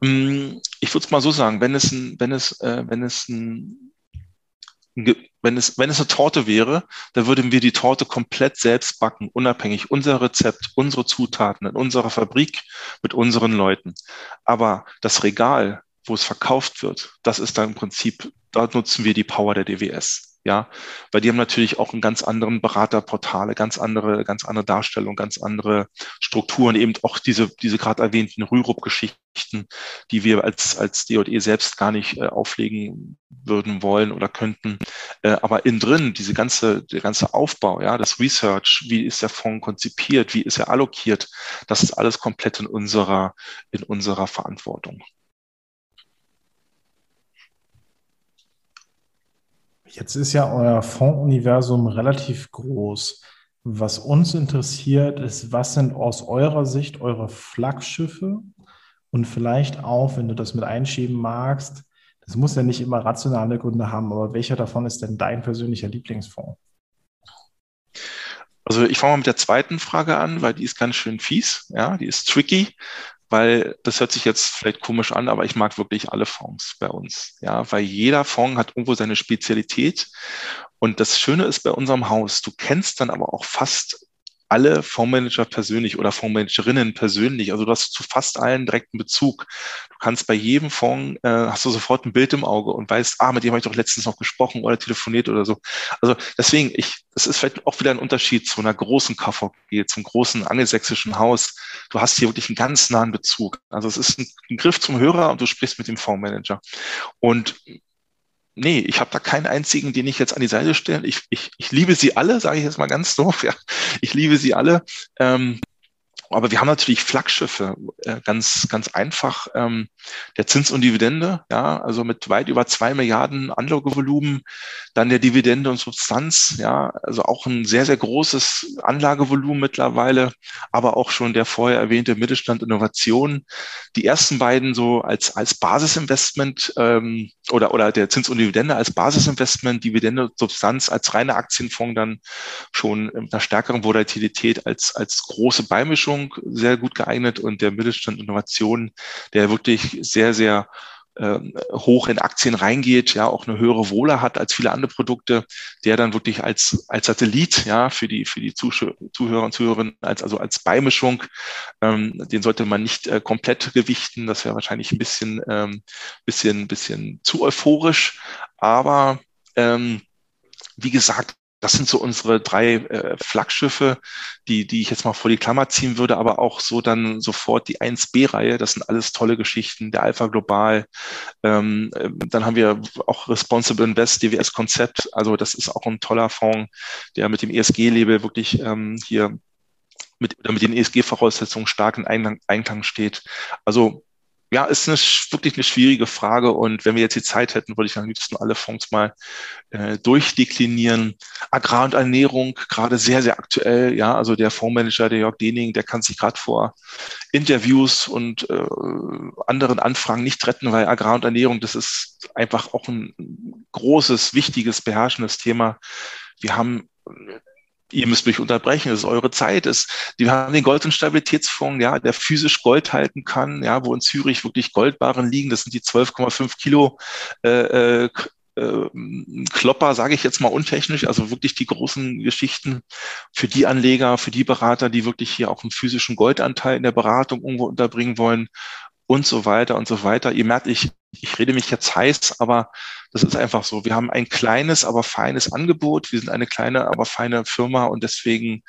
C: Mm, ich würde es mal so sagen, wenn es ein, wenn es, äh, wenn es ein wenn es, wenn es eine Torte wäre, dann würden wir die Torte komplett selbst backen, unabhängig. Unser Rezept, unsere Zutaten in unserer Fabrik mit unseren Leuten. Aber das Regal, wo es verkauft wird, das ist dann im Prinzip, da nutzen wir die Power der DWS ja, weil die haben natürlich auch einen ganz anderen Beraterportale, ganz andere, ganz andere Darstellung, ganz andere Strukturen, eben auch diese, diese gerade erwähnten Rürup-Geschichten, die wir als, als DJE selbst gar nicht äh, auflegen würden wollen oder könnten. Äh, aber innen drin, diese ganze, der ganze Aufbau, ja, das Research, wie ist der Fonds konzipiert, wie ist er allokiert, das ist alles komplett in unserer, in unserer Verantwortung.
A: Jetzt ist ja euer Fondsuniversum relativ groß. Was uns interessiert, ist, was sind aus eurer Sicht eure Flaggschiffe und vielleicht auch, wenn du das mit einschieben magst, das muss ja nicht immer rationale Gründe haben, aber welcher davon ist denn dein persönlicher Lieblingsfonds?
C: Also ich fange mal mit der zweiten Frage an, weil die ist ganz schön fies, ja, die ist tricky weil das hört sich jetzt vielleicht komisch an, aber ich mag wirklich alle Fonds bei uns. Ja, weil jeder Fonds hat irgendwo seine Spezialität. Und das Schöne ist bei unserem Haus, du kennst dann aber auch fast alle Fondsmanager persönlich oder Fondsmanagerinnen persönlich. Also du hast zu fast allen direkten Bezug. Du kannst bei jedem Fonds, äh, hast du sofort ein Bild im Auge und weißt, ah, mit dem habe ich doch letztens noch gesprochen oder telefoniert oder so. Also deswegen, ich, das ist vielleicht auch wieder ein Unterschied zu einer großen KVG, zum großen angelsächsischen Haus. Du hast hier wirklich einen ganz nahen Bezug. Also es ist ein, ein Griff zum Hörer und du sprichst mit dem Fondsmanager. Und nee, ich habe da keinen einzigen, den ich jetzt an die Seite stelle. Ich, ich, ich liebe sie alle, sage ich jetzt mal ganz doof. Ja, ich liebe sie alle. Ähm, aber wir haben natürlich Flaggschiffe, äh, ganz, ganz einfach. Ähm, der Zins und Dividende, ja, also mit weit über zwei Milliarden Anlagevolumen, dann der Dividende und Substanz, ja, also auch ein sehr, sehr großes Anlagevolumen mittlerweile, aber auch schon der vorher erwähnte Mittelstand Innovation. Die ersten beiden so als, als Basisinvestment ähm, oder, oder der Zins und Dividende als Basisinvestment, Dividende und Substanz als reine Aktienfonds dann schon mit einer stärkeren Volatilität als, als große Beimischung Forschung sehr gut geeignet und der Mittelstand Innovation, der wirklich sehr, sehr äh, hoch in Aktien reingeht, ja, auch eine höhere Wohle hat als viele andere Produkte, der dann wirklich als, als Satellit, ja, für die, für die Zuhörer und Zuhörerinnen, als, also als Beimischung, ähm, den sollte man nicht äh, komplett gewichten. Das wäre wahrscheinlich ein bisschen, ähm, bisschen, bisschen zu euphorisch. Aber ähm, wie gesagt, das sind so unsere drei äh, Flaggschiffe, die, die ich jetzt mal vor die Klammer ziehen würde, aber auch so dann sofort die 1B-Reihe. Das sind alles tolle Geschichten. Der Alpha Global. Ähm, äh, dann haben wir auch Responsible Invest, DWS Konzept. Also das ist auch ein toller Fonds, der mit dem ESG-Label wirklich ähm, hier mit, mit den ESG-Voraussetzungen stark in Einklang, Einklang steht. Also ja, ist eine, wirklich eine schwierige Frage. Und wenn wir jetzt die Zeit hätten, würde ich am liebsten alle Fonds mal äh, durchdeklinieren. Agrar und Ernährung, gerade sehr, sehr aktuell. Ja, also der Fondsmanager, der Jörg Dening, der kann sich gerade vor Interviews und äh, anderen Anfragen nicht retten, weil Agrar und Ernährung, das ist einfach auch ein großes, wichtiges, beherrschendes Thema. Wir haben ihr müsst mich unterbrechen, es ist eure Zeit. Es, wir haben den Gold- und Stabilitätsfonds, ja, der physisch Gold halten kann, ja, wo in Zürich wirklich Goldbarren liegen. Das sind die 12,5 Kilo äh, äh, Klopper, sage ich jetzt mal untechnisch, also wirklich die großen Geschichten für die Anleger, für die Berater, die wirklich hier auch einen physischen Goldanteil in der Beratung irgendwo unterbringen wollen und so weiter und so weiter. Ihr merkt, ich, ich rede mich jetzt heiß, aber das ist einfach so. Wir haben ein kleines, aber feines Angebot. Wir sind eine kleine, aber feine Firma und deswegen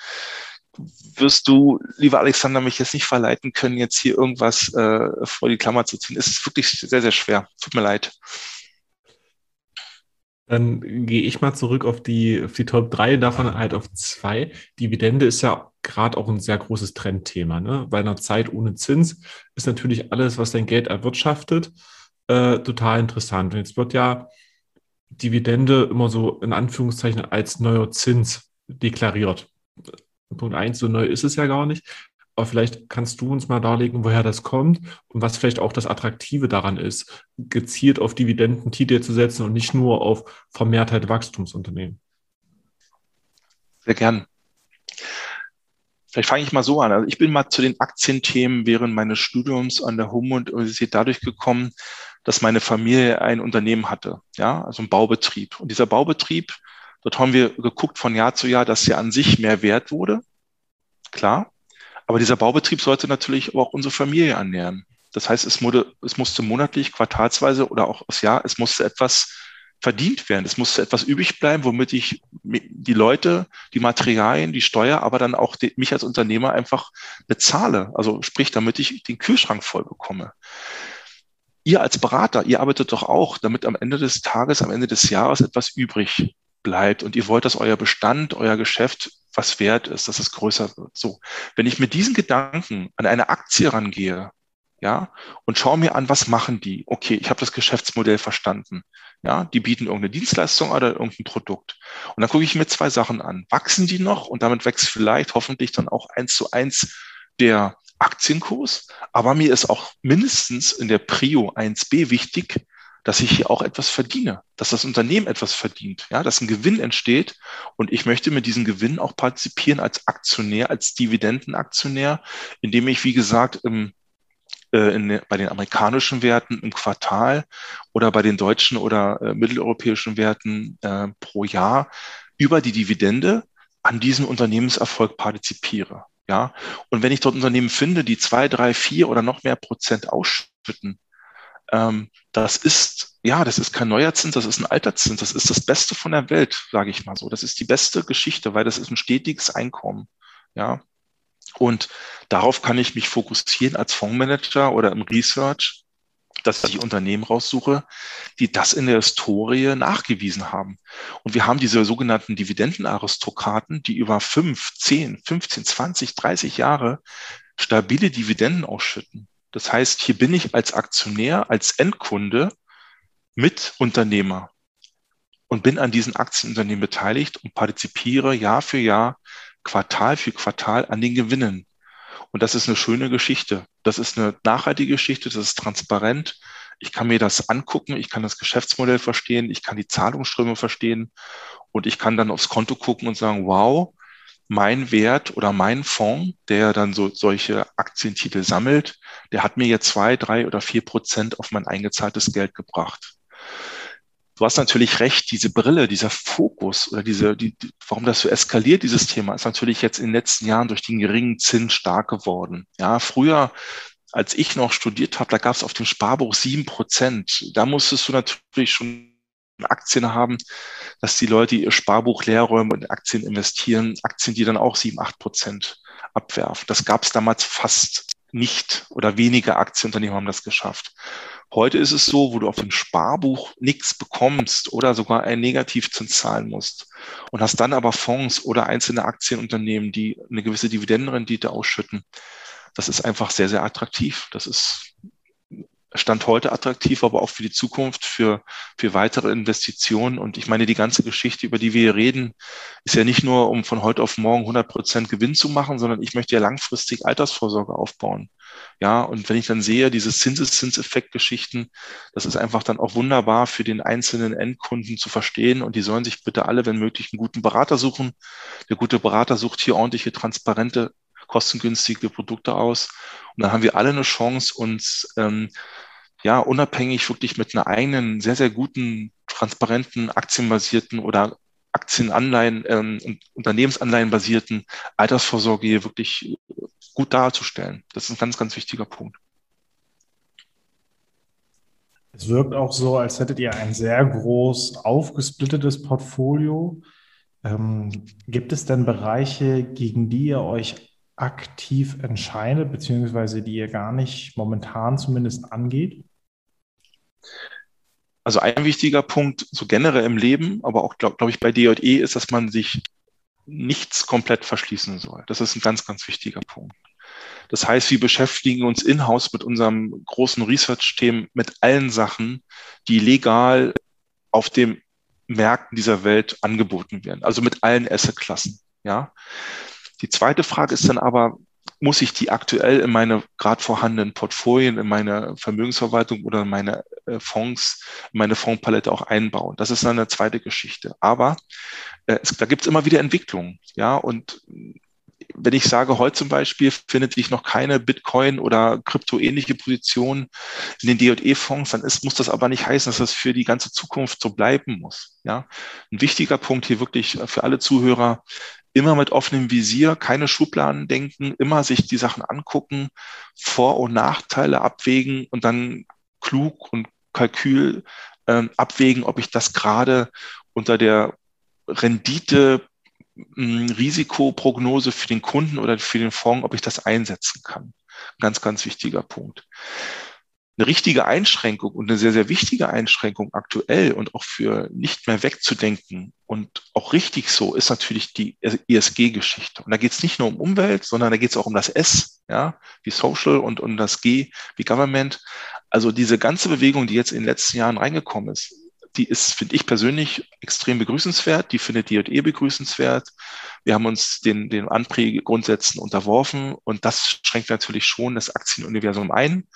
C: wirst du, lieber Alexander, mich jetzt nicht verleiten können, jetzt hier irgendwas äh, vor die Klammer zu ziehen. Es ist wirklich sehr, sehr schwer. Tut mir leid.
B: Dann gehe ich mal zurück auf die, auf die Top 3, davon halt auf zwei. Dividende ist ja gerade auch ein sehr großes Trendthema. Ne? Bei einer Zeit ohne Zins ist natürlich alles, was dein Geld erwirtschaftet, äh, total interessant. Und jetzt wird ja Dividende immer so in Anführungszeichen als neuer Zins deklariert. Punkt eins, so neu ist es ja gar nicht. Aber vielleicht kannst du uns mal darlegen, woher das kommt und was vielleicht auch das Attraktive daran ist, gezielt auf Dividendentitel zu setzen und nicht nur auf Vermehrtheit Wachstumsunternehmen.
C: Sehr gern. Vielleicht fange ich mal so an. Also ich bin mal zu den Aktienthemen während meines Studiums an der Humboldt-Universität dadurch gekommen, dass meine Familie ein Unternehmen hatte, ja, also ein Baubetrieb. Und dieser Baubetrieb, dort haben wir geguckt von Jahr zu Jahr, dass er an sich mehr wert wurde. Klar. Aber dieser Baubetrieb sollte natürlich auch unsere Familie ernähren. Das heißt, es, wurde, es musste monatlich, quartalsweise oder auch das Jahr, es musste etwas verdient werden. Es musste etwas übrig bleiben, womit ich die Leute, die Materialien, die Steuer, aber dann auch die, mich als Unternehmer einfach bezahle. Also sprich, damit ich den Kühlschrank voll bekomme. Ihr als Berater, ihr arbeitet doch auch, damit am Ende des Tages, am Ende des Jahres etwas übrig bleibt und ihr wollt, dass euer Bestand, euer Geschäft was wert ist, dass es größer wird. So, wenn ich mit diesen Gedanken an eine Aktie rangehe, ja, und schaue mir an, was machen die? Okay, ich habe das Geschäftsmodell verstanden. Ja, die bieten irgendeine Dienstleistung oder irgendein Produkt. Und dann gucke ich mir zwei Sachen an. Wachsen die noch? Und damit wächst vielleicht hoffentlich dann auch eins zu eins der Aktienkurs. Aber mir ist auch mindestens in der Prio 1b wichtig, dass ich hier auch etwas verdiene, dass das Unternehmen etwas verdient, ja, dass ein Gewinn entsteht und ich möchte mit diesem Gewinn auch partizipieren als Aktionär, als Dividendenaktionär, indem ich, wie gesagt, im, äh, in, bei den amerikanischen Werten im Quartal oder bei den deutschen oder äh, mitteleuropäischen Werten äh, pro Jahr über die Dividende an diesem Unternehmenserfolg partizipiere. Ja, und wenn ich dort Unternehmen finde, die zwei, drei, vier oder noch mehr Prozent ausschütten, ähm, das ist, ja, das ist kein neuer Zins, das ist ein alter Zins, das ist das Beste von der Welt, sage ich mal so. Das ist die beste Geschichte, weil das ist ein stetiges Einkommen. Ja. Und darauf kann ich mich fokussieren als Fondsmanager oder im Research dass ich Unternehmen raussuche, die das in der Historie nachgewiesen haben. Und wir haben diese sogenannten Dividendenaristokraten, die über 5, 10, 15, 20, 30 Jahre stabile Dividenden ausschütten. Das heißt, hier bin ich als Aktionär, als Endkunde mit Unternehmer und bin an diesen Aktienunternehmen beteiligt und partizipiere Jahr für Jahr, Quartal für Quartal an den Gewinnen. Und das ist eine schöne Geschichte. Das ist eine nachhaltige Geschichte, das ist transparent. Ich kann mir das angucken, ich kann das Geschäftsmodell verstehen, ich kann die Zahlungsströme verstehen und ich kann dann aufs Konto gucken und sagen, wow, mein Wert oder mein Fonds, der dann so solche Aktientitel sammelt, der hat mir jetzt zwei, drei oder vier Prozent auf mein eingezahltes Geld gebracht. Du hast natürlich recht, diese Brille, dieser Fokus oder diese, die, warum das so eskaliert, dieses Thema, ist natürlich jetzt in den letzten Jahren durch den geringen Zins stark geworden. Ja, früher, als ich noch studiert habe, da gab es auf dem Sparbuch sieben Prozent. Da musstest du natürlich schon Aktien haben, dass die Leute ihr Sparbuch leer räumen und Aktien investieren, Aktien, die dann auch sieben, acht Prozent abwerfen. Das gab es damals fast nicht oder wenige Aktienunternehmen haben das geschafft. Heute ist es so, wo du auf dem Sparbuch nichts bekommst oder sogar einen Negativzins zahlen musst und hast dann aber Fonds oder einzelne Aktienunternehmen, die eine gewisse Dividendenrendite ausschütten. Das ist einfach sehr, sehr attraktiv. Das ist Stand heute attraktiv, aber auch für die Zukunft, für, für weitere Investitionen. Und ich meine, die ganze Geschichte, über die wir hier reden, ist ja nicht nur, um von heute auf morgen 100 Prozent Gewinn zu machen, sondern ich möchte ja langfristig Altersvorsorge aufbauen. Ja, und wenn ich dann sehe, diese Zinseszinseffekt-Geschichten, das ist einfach dann auch wunderbar für den einzelnen Endkunden zu verstehen. Und die sollen sich bitte alle, wenn möglich, einen guten Berater suchen. Der gute Berater sucht hier ordentliche, transparente kostengünstige Produkte aus. Und dann haben wir alle eine Chance, uns ähm, ja unabhängig wirklich mit einer eigenen, sehr, sehr guten, transparenten, aktienbasierten oder Aktienanleihen, ähm, Unternehmensanleihen basierten Altersvorsorge hier wirklich gut darzustellen. Das ist ein ganz, ganz wichtiger Punkt.
A: Es wirkt auch so, als hättet ihr ein sehr groß aufgesplittetes Portfolio. Ähm, gibt es denn Bereiche, gegen die ihr euch aktiv entscheidet, beziehungsweise die ihr gar nicht momentan zumindest angeht?
C: Also ein wichtiger Punkt, so generell im Leben, aber auch, glaube glaub ich, bei DJE ist, dass man sich nichts komplett verschließen soll. Das ist ein ganz, ganz wichtiger Punkt. Das heißt, wir beschäftigen uns in-house mit unserem großen Research-Team mit allen Sachen, die legal auf den Märkten dieser Welt angeboten werden. Also mit allen Asset-Klassen. Ja. Die zweite Frage ist dann aber, muss ich die aktuell in meine gerade vorhandenen Portfolien, in meine Vermögensverwaltung oder in meine äh, Fonds, in meine Fondspalette auch einbauen? Das ist dann eine zweite Geschichte. Aber äh, es, da gibt es immer wieder Entwicklungen, ja, und wenn ich sage, heute zum Beispiel findet sich noch keine Bitcoin oder kryptoähnliche Position in den DE-Fonds, dann ist, muss das aber nicht heißen, dass das für die ganze Zukunft so bleiben muss. Ja, ein wichtiger Punkt hier wirklich für alle Zuhörer, immer mit offenem Visier, keine Schubladen denken, immer sich die Sachen angucken, Vor- und Nachteile abwägen und dann klug und Kalkül äh, abwägen, ob ich das gerade unter der Rendite hm, Risikoprognose für den Kunden oder für den Fonds, ob ich das einsetzen kann. Ganz, ganz wichtiger Punkt eine richtige Einschränkung und eine sehr, sehr wichtige Einschränkung aktuell und auch für nicht mehr wegzudenken und auch richtig so ist natürlich die ESG-Geschichte. Und da geht es nicht nur um Umwelt, sondern da geht es auch um das S, ja, wie Social und um das G wie Government. Also diese ganze Bewegung, die jetzt in den letzten Jahren reingekommen ist, die ist, finde ich persönlich, extrem begrüßenswert. Die findet die DJE begrüßenswert. Wir haben uns den, den Anprägegrundsätzen unterworfen und das schränkt natürlich schon das Aktienuniversum ein.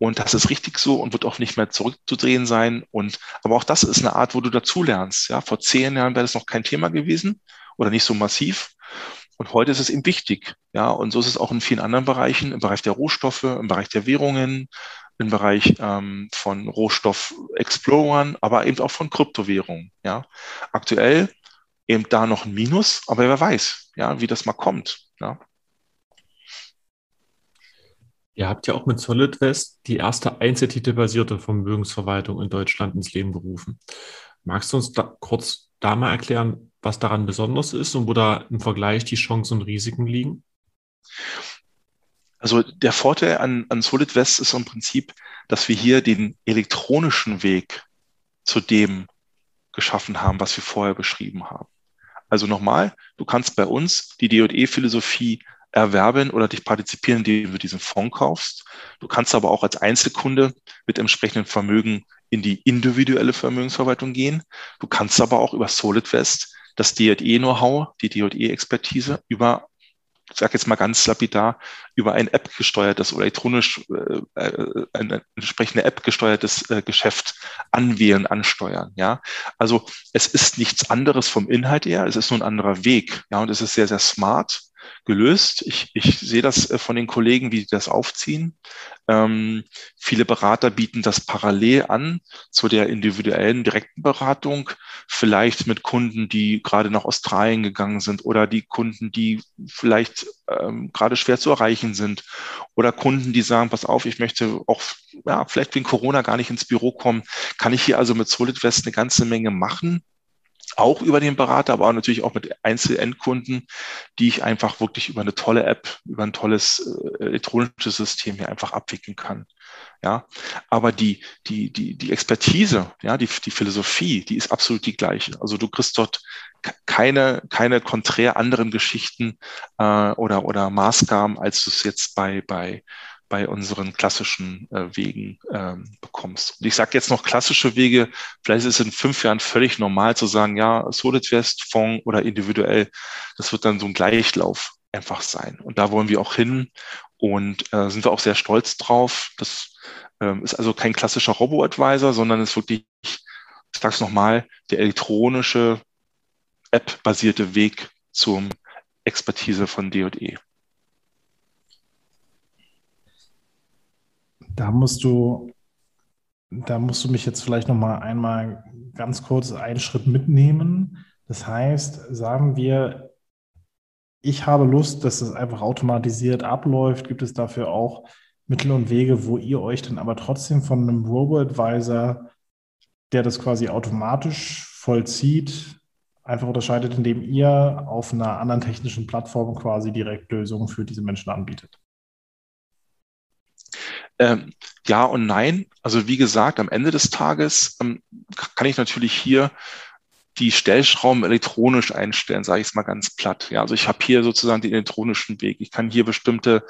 C: Und das ist richtig so und wird auch nicht mehr zurückzudrehen sein. Und aber auch das ist eine Art, wo du dazulernst. Ja, vor zehn Jahren wäre das noch kein Thema gewesen oder nicht so massiv. Und heute ist es eben wichtig. Ja, und so ist es auch in vielen anderen Bereichen, im Bereich der Rohstoffe, im Bereich der Währungen, im Bereich ähm, von Rohstoff-Explorern, aber eben auch von Kryptowährungen. Ja, aktuell eben da noch ein Minus, aber wer weiß, ja, wie das mal kommt. Ja.
B: Ihr habt ja auch mit SolidWest die erste einzeltitelbasierte Vermögensverwaltung in Deutschland ins Leben gerufen. Magst du uns da kurz da mal erklären, was daran besonders ist und wo da im Vergleich die Chancen und Risiken liegen?
C: Also der Vorteil an, an SolidWest ist im Prinzip, dass wir hier den elektronischen Weg zu dem geschaffen haben, was wir vorher beschrieben haben. Also nochmal, du kannst bei uns die DE-Philosophie erwerben oder dich partizipieren, indem du diesen Fonds kaufst. Du kannst aber auch als Einzelkunde mit entsprechendem Vermögen in die individuelle Vermögensverwaltung gehen. Du kannst aber auch über SolidWest das DE-Know-how, die DE-Expertise über ich sage jetzt mal ganz lapidar, über ein App gesteuertes oder elektronisch äh, äh, eine entsprechende App gesteuertes äh, Geschäft anwählen, ansteuern. Ja, also es ist nichts anderes vom Inhalt her, es ist nur ein anderer Weg. Ja, und es ist sehr, sehr smart gelöst. Ich, ich sehe das äh, von den Kollegen, wie die das aufziehen. Ähm, viele Berater bieten das parallel an zu der individuellen direkten Beratung, vielleicht mit Kunden, die gerade nach Australien gegangen sind oder die Kunden, die vielleicht ähm, gerade schwer zu erreichen sind oder Kunden, die sagen, pass auf, ich möchte auch ja, vielleicht wegen Corona gar nicht ins Büro kommen. Kann ich hier also mit SolidWest eine ganze Menge machen? Auch über den Berater, aber auch natürlich auch mit Einzelendkunden, die ich einfach wirklich über eine tolle App, über ein tolles äh, elektronisches System hier einfach abwickeln kann. Ja, aber die, die, die, die Expertise, ja, die, die Philosophie, die ist absolut die gleiche. Also du kriegst dort keine, keine konträr anderen Geschichten äh, oder, oder Maßgaben, als du es jetzt bei, bei, bei unseren klassischen äh, Wegen ähm, bekommst. Und ich sage jetzt noch klassische Wege, vielleicht ist es in fünf Jahren völlig normal zu sagen, ja, SolidWest, Fonds oder individuell, das wird dann so ein Gleichlauf einfach sein. Und da wollen wir auch hin und äh, sind wir auch sehr stolz drauf. Das ähm, ist also kein klassischer Robo-Advisor, sondern ist wirklich, ich sage es nochmal, der elektronische App-basierte Weg zum Expertise von D&E.
A: Da musst du, da musst du mich jetzt vielleicht noch mal einmal ganz kurz einen Schritt mitnehmen. Das heißt, sagen wir, ich habe Lust, dass es einfach automatisiert abläuft. Gibt es dafür auch Mittel und Wege, wo ihr euch dann aber trotzdem von einem Robo-Advisor, der das quasi automatisch vollzieht, einfach unterscheidet, indem ihr auf einer anderen technischen Plattform quasi direkt Lösungen für diese Menschen anbietet?
C: Ähm, ja und nein. Also wie gesagt, am Ende des Tages ähm, kann ich natürlich hier die Stellschrauben elektronisch einstellen, sage ich es mal ganz platt. Ja, also ich habe hier sozusagen den elektronischen Weg. Ich kann hier bestimmte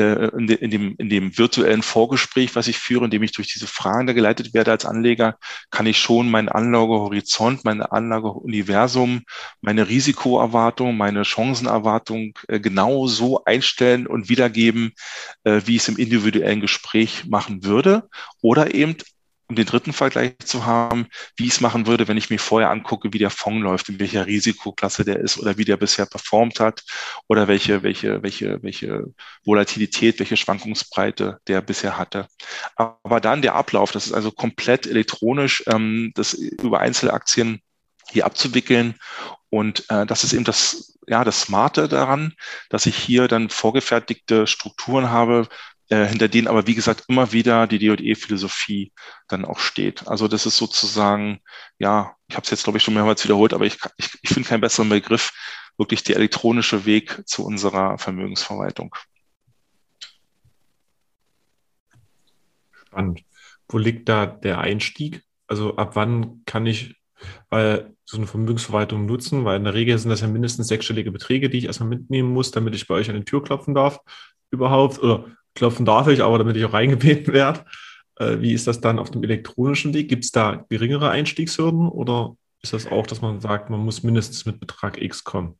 C: in, de, in, dem, in dem virtuellen Vorgespräch, was ich führe, indem ich durch diese Fragen da geleitet werde als Anleger, kann ich schon meinen Anlagehorizont, mein Anlageuniversum, meine Risikoerwartung, meine Chancenerwartung äh, genau so einstellen und wiedergeben, äh, wie ich es im individuellen Gespräch machen würde. Oder eben um den dritten Vergleich zu haben, wie ich es machen würde, wenn ich mir vorher angucke, wie der Fonds läuft, in welcher Risikoklasse der ist oder wie der bisher performt hat oder welche, welche, welche, welche Volatilität, welche Schwankungsbreite der bisher hatte. Aber dann der Ablauf, das ist also komplett elektronisch, ähm, das über Einzelaktien hier abzuwickeln. Und äh, das ist eben das, ja, das Smarte daran, dass ich hier dann vorgefertigte Strukturen habe, äh, hinter denen aber, wie gesagt, immer wieder die DE-Philosophie dann auch steht. Also das ist sozusagen, ja, ich habe es jetzt, glaube ich, schon mehrmals wiederholt, aber ich, ich, ich finde keinen besseren Begriff, wirklich der elektronische Weg zu unserer Vermögensverwaltung.
B: Spannend. Wo liegt da der Einstieg? Also ab wann kann ich weil so eine Vermögensverwaltung nutzen? Weil in der Regel sind das ja mindestens sechsstellige Beträge, die ich erstmal mitnehmen muss, damit ich bei euch an die Tür klopfen darf überhaupt. Oder klopfen darf ich, aber damit ich auch reingebeten <laughs> werde. Äh, wie ist das dann auf dem elektronischen Weg? Gibt es da geringere Einstiegshürden oder ist das auch, dass man sagt, man muss mindestens mit Betrag X kommen?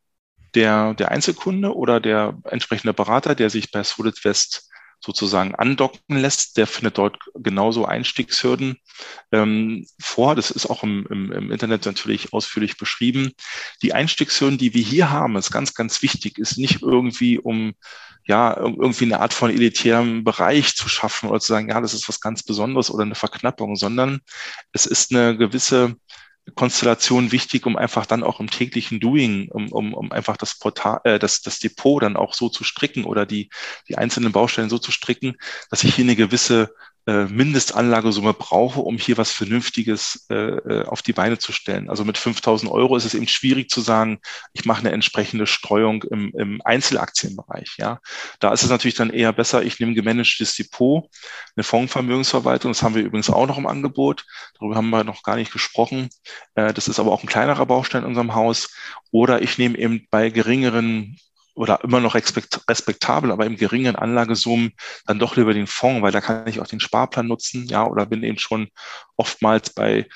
C: Der, der Einzelkunde oder der entsprechende Berater, der sich bei Solid West sozusagen andocken lässt, der findet dort genauso Einstiegshürden ähm, vor. Das ist auch im, im, im Internet natürlich ausführlich beschrieben. Die Einstiegshürden, die wir hier haben, ist ganz, ganz wichtig, ist nicht irgendwie um ja, irgendwie eine Art von elitärem Bereich zu schaffen oder zu sagen, ja, das ist was ganz Besonderes oder eine Verknappung, sondern es ist eine gewisse Konstellation wichtig, um einfach dann auch im täglichen Doing, um, um, um einfach das Portal, äh, das, das Depot dann auch so zu stricken oder die, die einzelnen Baustellen so zu stricken, dass ich hier eine gewisse äh, Mindestanlagesumme brauche, um hier was Vernünftiges äh, äh auf die Beine zu stellen. Also mit 5000 Euro ist es eben schwierig zu sagen, ich mache eine entsprechende Streuung im, im Einzelaktienbereich. Ja, da ist es natürlich dann eher besser, ich nehme gemanagtes Depot, eine Fondsvermögensverwaltung, das haben wir übrigens auch noch im Angebot. Darüber haben wir noch gar nicht gesprochen. Äh, das ist aber auch ein kleinerer Baustein in unserem Haus. Oder ich nehme eben bei geringeren oder immer noch respektabel, aber im geringen Anlagesummen dann doch lieber den Fonds, weil da kann ich auch den Sparplan nutzen, ja, oder bin eben schon oftmals bei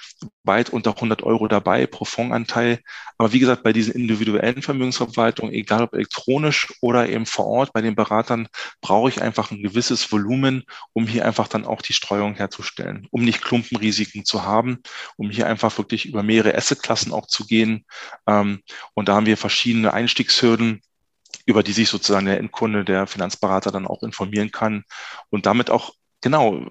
C: weit unter 100 Euro dabei pro Fondsanteil. Aber wie gesagt, bei diesen individuellen Vermögensverwaltungen, egal ob elektronisch oder eben vor Ort bei den Beratern, brauche ich einfach ein gewisses Volumen, um hier einfach dann auch die Streuung herzustellen, um nicht Klumpenrisiken zu haben, um hier einfach wirklich über mehrere Assetklassen auch zu gehen. Ähm, und da haben wir verschiedene Einstiegshürden, über die sich sozusagen der Endkunde, der Finanzberater dann auch informieren kann und damit auch genau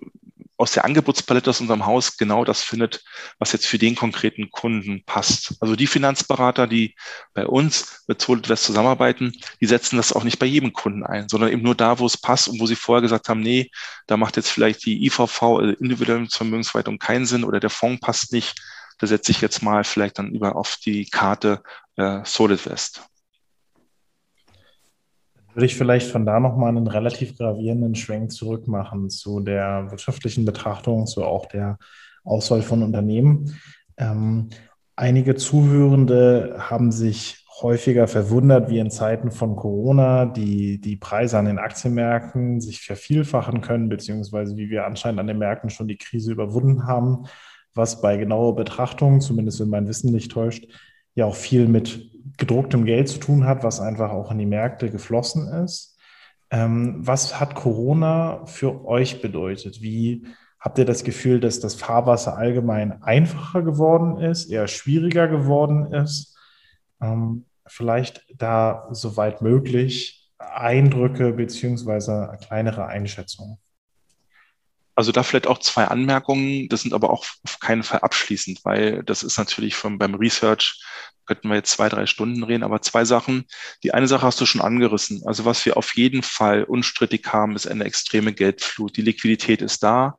C: aus der Angebotspalette aus unserem Haus genau das findet, was jetzt für den konkreten Kunden passt. Also die Finanzberater, die bei uns mit Solid West zusammenarbeiten, die setzen das auch nicht bei jedem Kunden ein, sondern eben nur da, wo es passt und wo sie vorher gesagt haben, nee, da macht jetzt vielleicht die IVV, also individuelle Vermögensverwaltung keinen Sinn oder der Fonds passt nicht. Da setze ich jetzt mal vielleicht dann über auf die Karte äh, Solid West
A: würde ich vielleicht von da nochmal einen relativ gravierenden Schwenk zurück machen zu der wirtschaftlichen Betrachtung, zu auch der Auswahl von Unternehmen. Ähm, einige Zuhörende haben sich häufiger verwundert, wie in Zeiten von Corona die, die Preise an den Aktienmärkten sich vervielfachen können, beziehungsweise wie wir anscheinend an den Märkten schon die Krise überwunden haben, was bei genauer Betrachtung, zumindest wenn mein Wissen nicht täuscht, ja auch viel mit gedrucktem Geld zu tun hat, was einfach auch in die Märkte geflossen ist. Ähm, was hat Corona für euch bedeutet? Wie habt ihr das Gefühl, dass das Fahrwasser allgemein einfacher geworden ist, eher schwieriger geworden ist? Ähm, vielleicht da soweit möglich Eindrücke beziehungsweise kleinere Einschätzungen.
C: Also da vielleicht auch zwei Anmerkungen, das sind aber auch auf keinen Fall abschließend, weil das ist natürlich vom, beim Research, könnten wir jetzt zwei, drei Stunden reden, aber zwei Sachen. Die eine Sache hast du schon angerissen. Also was wir auf jeden Fall unstrittig haben, ist eine extreme Geldflut. Die Liquidität ist da.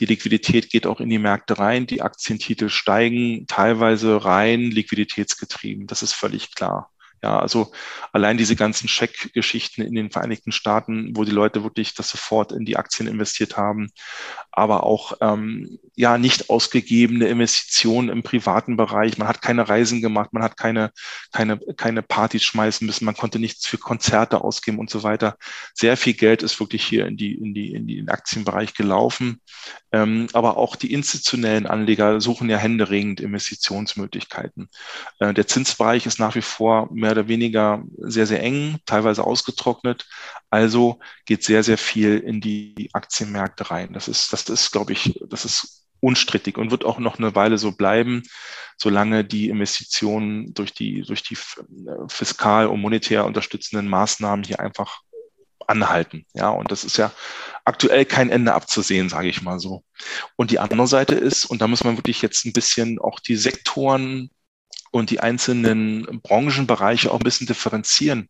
C: Die Liquidität geht auch in die Märkte rein. Die Aktientitel steigen teilweise rein liquiditätsgetrieben. Das ist völlig klar. Ja, also allein diese ganzen Scheck-Geschichten in den Vereinigten Staaten, wo die Leute wirklich das sofort in die Aktien investiert haben, aber auch ähm, ja nicht ausgegebene Investitionen im privaten Bereich. Man hat keine Reisen gemacht, man hat keine keine keine Partys schmeißen müssen, man konnte nichts für Konzerte ausgeben und so weiter. Sehr viel Geld ist wirklich hier in die in die in, den Aktienbereich gelaufen. Ähm, aber auch die institutionellen Anleger suchen ja händeringend Investitionsmöglichkeiten. Äh, der Zinsbereich ist nach wie vor mehr oder weniger sehr, sehr eng, teilweise ausgetrocknet. Also geht sehr, sehr viel in die Aktienmärkte rein. Das ist, das ist, glaube ich, das ist unstrittig und wird auch noch eine Weile so bleiben, solange die Investitionen durch die, durch die fiskal und monetär unterstützenden Maßnahmen hier einfach anhalten. Ja, und das ist ja aktuell kein Ende abzusehen, sage ich mal so. Und die andere Seite ist, und da muss man wirklich jetzt ein bisschen auch die Sektoren und die einzelnen Branchenbereiche auch ein bisschen differenzieren.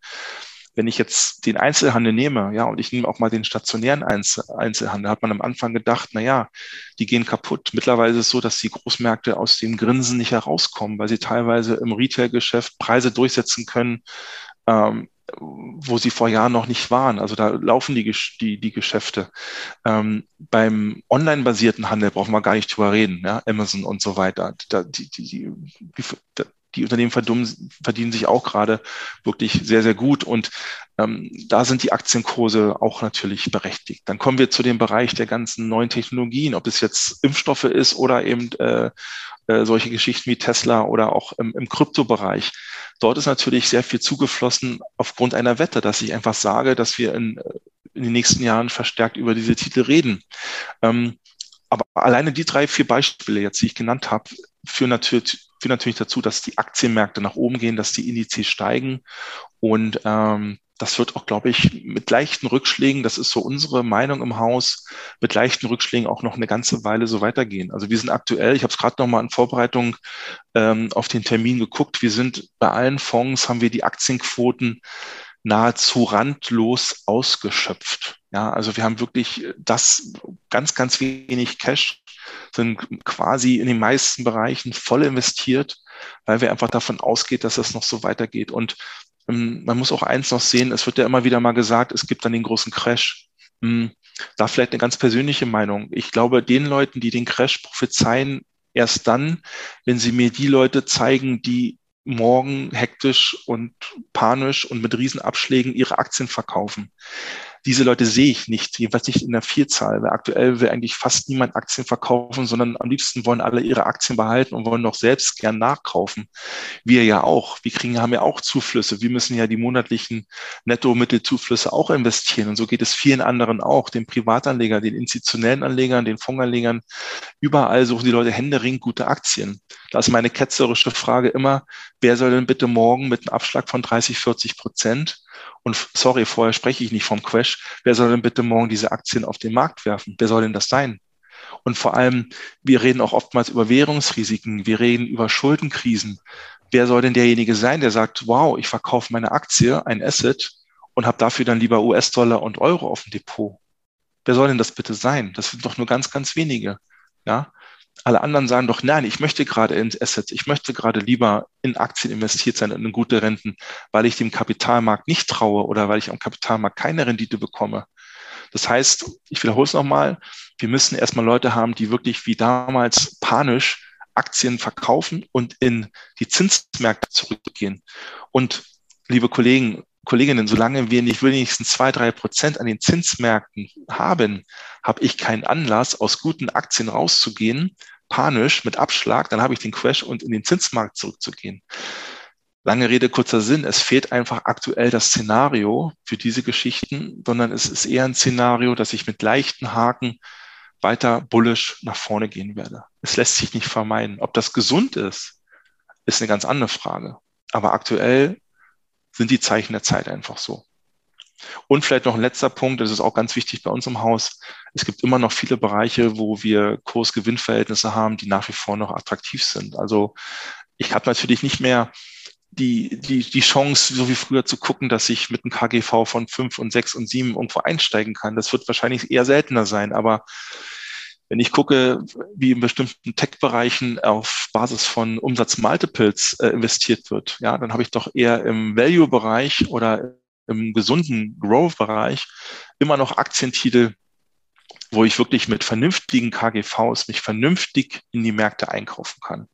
C: Wenn ich jetzt den Einzelhandel nehme, ja, und ich nehme auch mal den stationären Einzelhandel, hat man am Anfang gedacht, na ja, die gehen kaputt. Mittlerweile ist es so, dass die Großmärkte aus dem Grinsen nicht herauskommen, weil sie teilweise im Retail-Geschäft Preise durchsetzen können, ähm, wo sie vor Jahren noch nicht waren. Also da laufen die, die, die Geschäfte. Ähm, beim online-basierten Handel brauchen wir gar nicht drüber reden, ja? Amazon und so weiter. Da, die, die, die, die Unternehmen verdienen sich auch gerade wirklich sehr, sehr gut. Und ähm, da sind die Aktienkurse auch natürlich berechtigt. Dann kommen wir zu dem Bereich der ganzen neuen Technologien, ob es jetzt Impfstoffe ist oder eben äh, äh, solche Geschichten wie Tesla oder auch im, im Kryptobereich. Dort ist natürlich sehr viel zugeflossen aufgrund einer Wette, dass ich einfach sage, dass wir in, äh, in den nächsten Jahren verstärkt über diese Titel reden. Ähm, aber alleine die drei, vier Beispiele jetzt, die ich genannt habe, führen natürlich, führen natürlich dazu, dass die Aktienmärkte nach oben gehen, dass die Indizes steigen und ähm, das wird auch, glaube ich, mit leichten Rückschlägen, das ist so unsere Meinung im Haus, mit leichten Rückschlägen auch noch eine ganze Weile so weitergehen. Also wir sind aktuell, ich habe es gerade noch mal in Vorbereitung ähm, auf den Termin geguckt, wir sind bei allen Fonds, haben wir die Aktienquoten nahezu randlos ausgeschöpft. Ja, also wir haben wirklich das ganz, ganz wenig Cash, sind quasi in den meisten Bereichen voll investiert, weil wir einfach davon ausgeht, dass das noch so weitergeht. Und ähm, man muss auch eins noch sehen, es wird ja immer wieder mal gesagt, es gibt dann den großen Crash. Hm, da vielleicht eine ganz persönliche Meinung. Ich glaube, den Leuten, die den Crash prophezeien, erst dann, wenn sie mir die Leute zeigen, die morgen hektisch und panisch und mit Riesenabschlägen ihre Aktien verkaufen diese Leute sehe ich nicht, jedenfalls nicht in der Vielzahl, weil aktuell will eigentlich fast niemand Aktien verkaufen, sondern am liebsten wollen alle ihre Aktien behalten und wollen noch selbst gern nachkaufen. Wir ja auch. Wir kriegen, haben ja auch Zuflüsse. Wir müssen ja die monatlichen Netto-Mittelzuflüsse auch investieren. Und so geht es vielen anderen auch, den Privatanlegern, den institutionellen Anlegern, den Fondsanlegern. Überall suchen die Leute händeringend gute Aktien. Da ist meine ketzerische Frage immer, wer soll denn bitte morgen mit einem Abschlag von 30, 40 Prozent und sorry, vorher spreche ich nicht vom Crash. Wer soll denn bitte morgen diese Aktien auf den Markt werfen? Wer soll denn das sein? Und vor allem, wir reden auch oftmals über Währungsrisiken, wir reden über Schuldenkrisen. Wer soll denn derjenige sein, der sagt, wow, ich verkaufe meine Aktie, ein Asset und habe dafür dann lieber US-Dollar und Euro auf dem Depot? Wer soll denn das bitte sein? Das sind doch nur ganz, ganz wenige. Ja, alle anderen sagen doch, nein, ich möchte gerade in Assets, ich möchte gerade lieber in Aktien investiert sein und in gute Renten, weil ich dem Kapitalmarkt nicht traue oder weil ich am Kapitalmarkt keine Rendite bekomme. Das heißt, ich wiederhole es nochmal, wir müssen erstmal Leute haben, die wirklich wie damals panisch Aktien verkaufen und in die Zinsmärkte zurückgehen. Und liebe Kollegen, Kolleginnen, solange wir nicht wenigstens zwei, drei Prozent an den Zinsmärkten haben, habe ich keinen Anlass, aus guten Aktien rauszugehen, panisch mit Abschlag, dann habe ich den Crash und in den Zinsmarkt zurückzugehen. Lange Rede, kurzer Sinn. Es fehlt einfach aktuell das Szenario für diese Geschichten, sondern es ist eher ein Szenario, dass ich mit leichten Haken weiter bullish nach vorne gehen werde. Es lässt sich nicht vermeiden. Ob das gesund ist, ist eine ganz andere Frage. Aber aktuell sind die Zeichen der Zeit einfach so. Und vielleicht noch ein letzter Punkt, das ist auch ganz wichtig bei uns im Haus. Es gibt immer noch viele Bereiche, wo wir Kurs-Gewinn-Verhältnisse haben, die nach wie vor noch attraktiv sind. Also ich habe natürlich nicht mehr die, die, die Chance, so wie früher zu gucken, dass ich mit einem KGV von fünf und sechs und sieben irgendwo einsteigen kann. Das wird wahrscheinlich eher seltener sein, aber wenn ich gucke, wie in bestimmten Tech-Bereichen auf Basis von Umsatz-Multiples äh, investiert wird, ja, dann habe ich doch eher im Value-Bereich oder im gesunden Growth-Bereich immer noch Aktientitel, wo ich wirklich mit vernünftigen KGVs mich vernünftig in die Märkte einkaufen kann.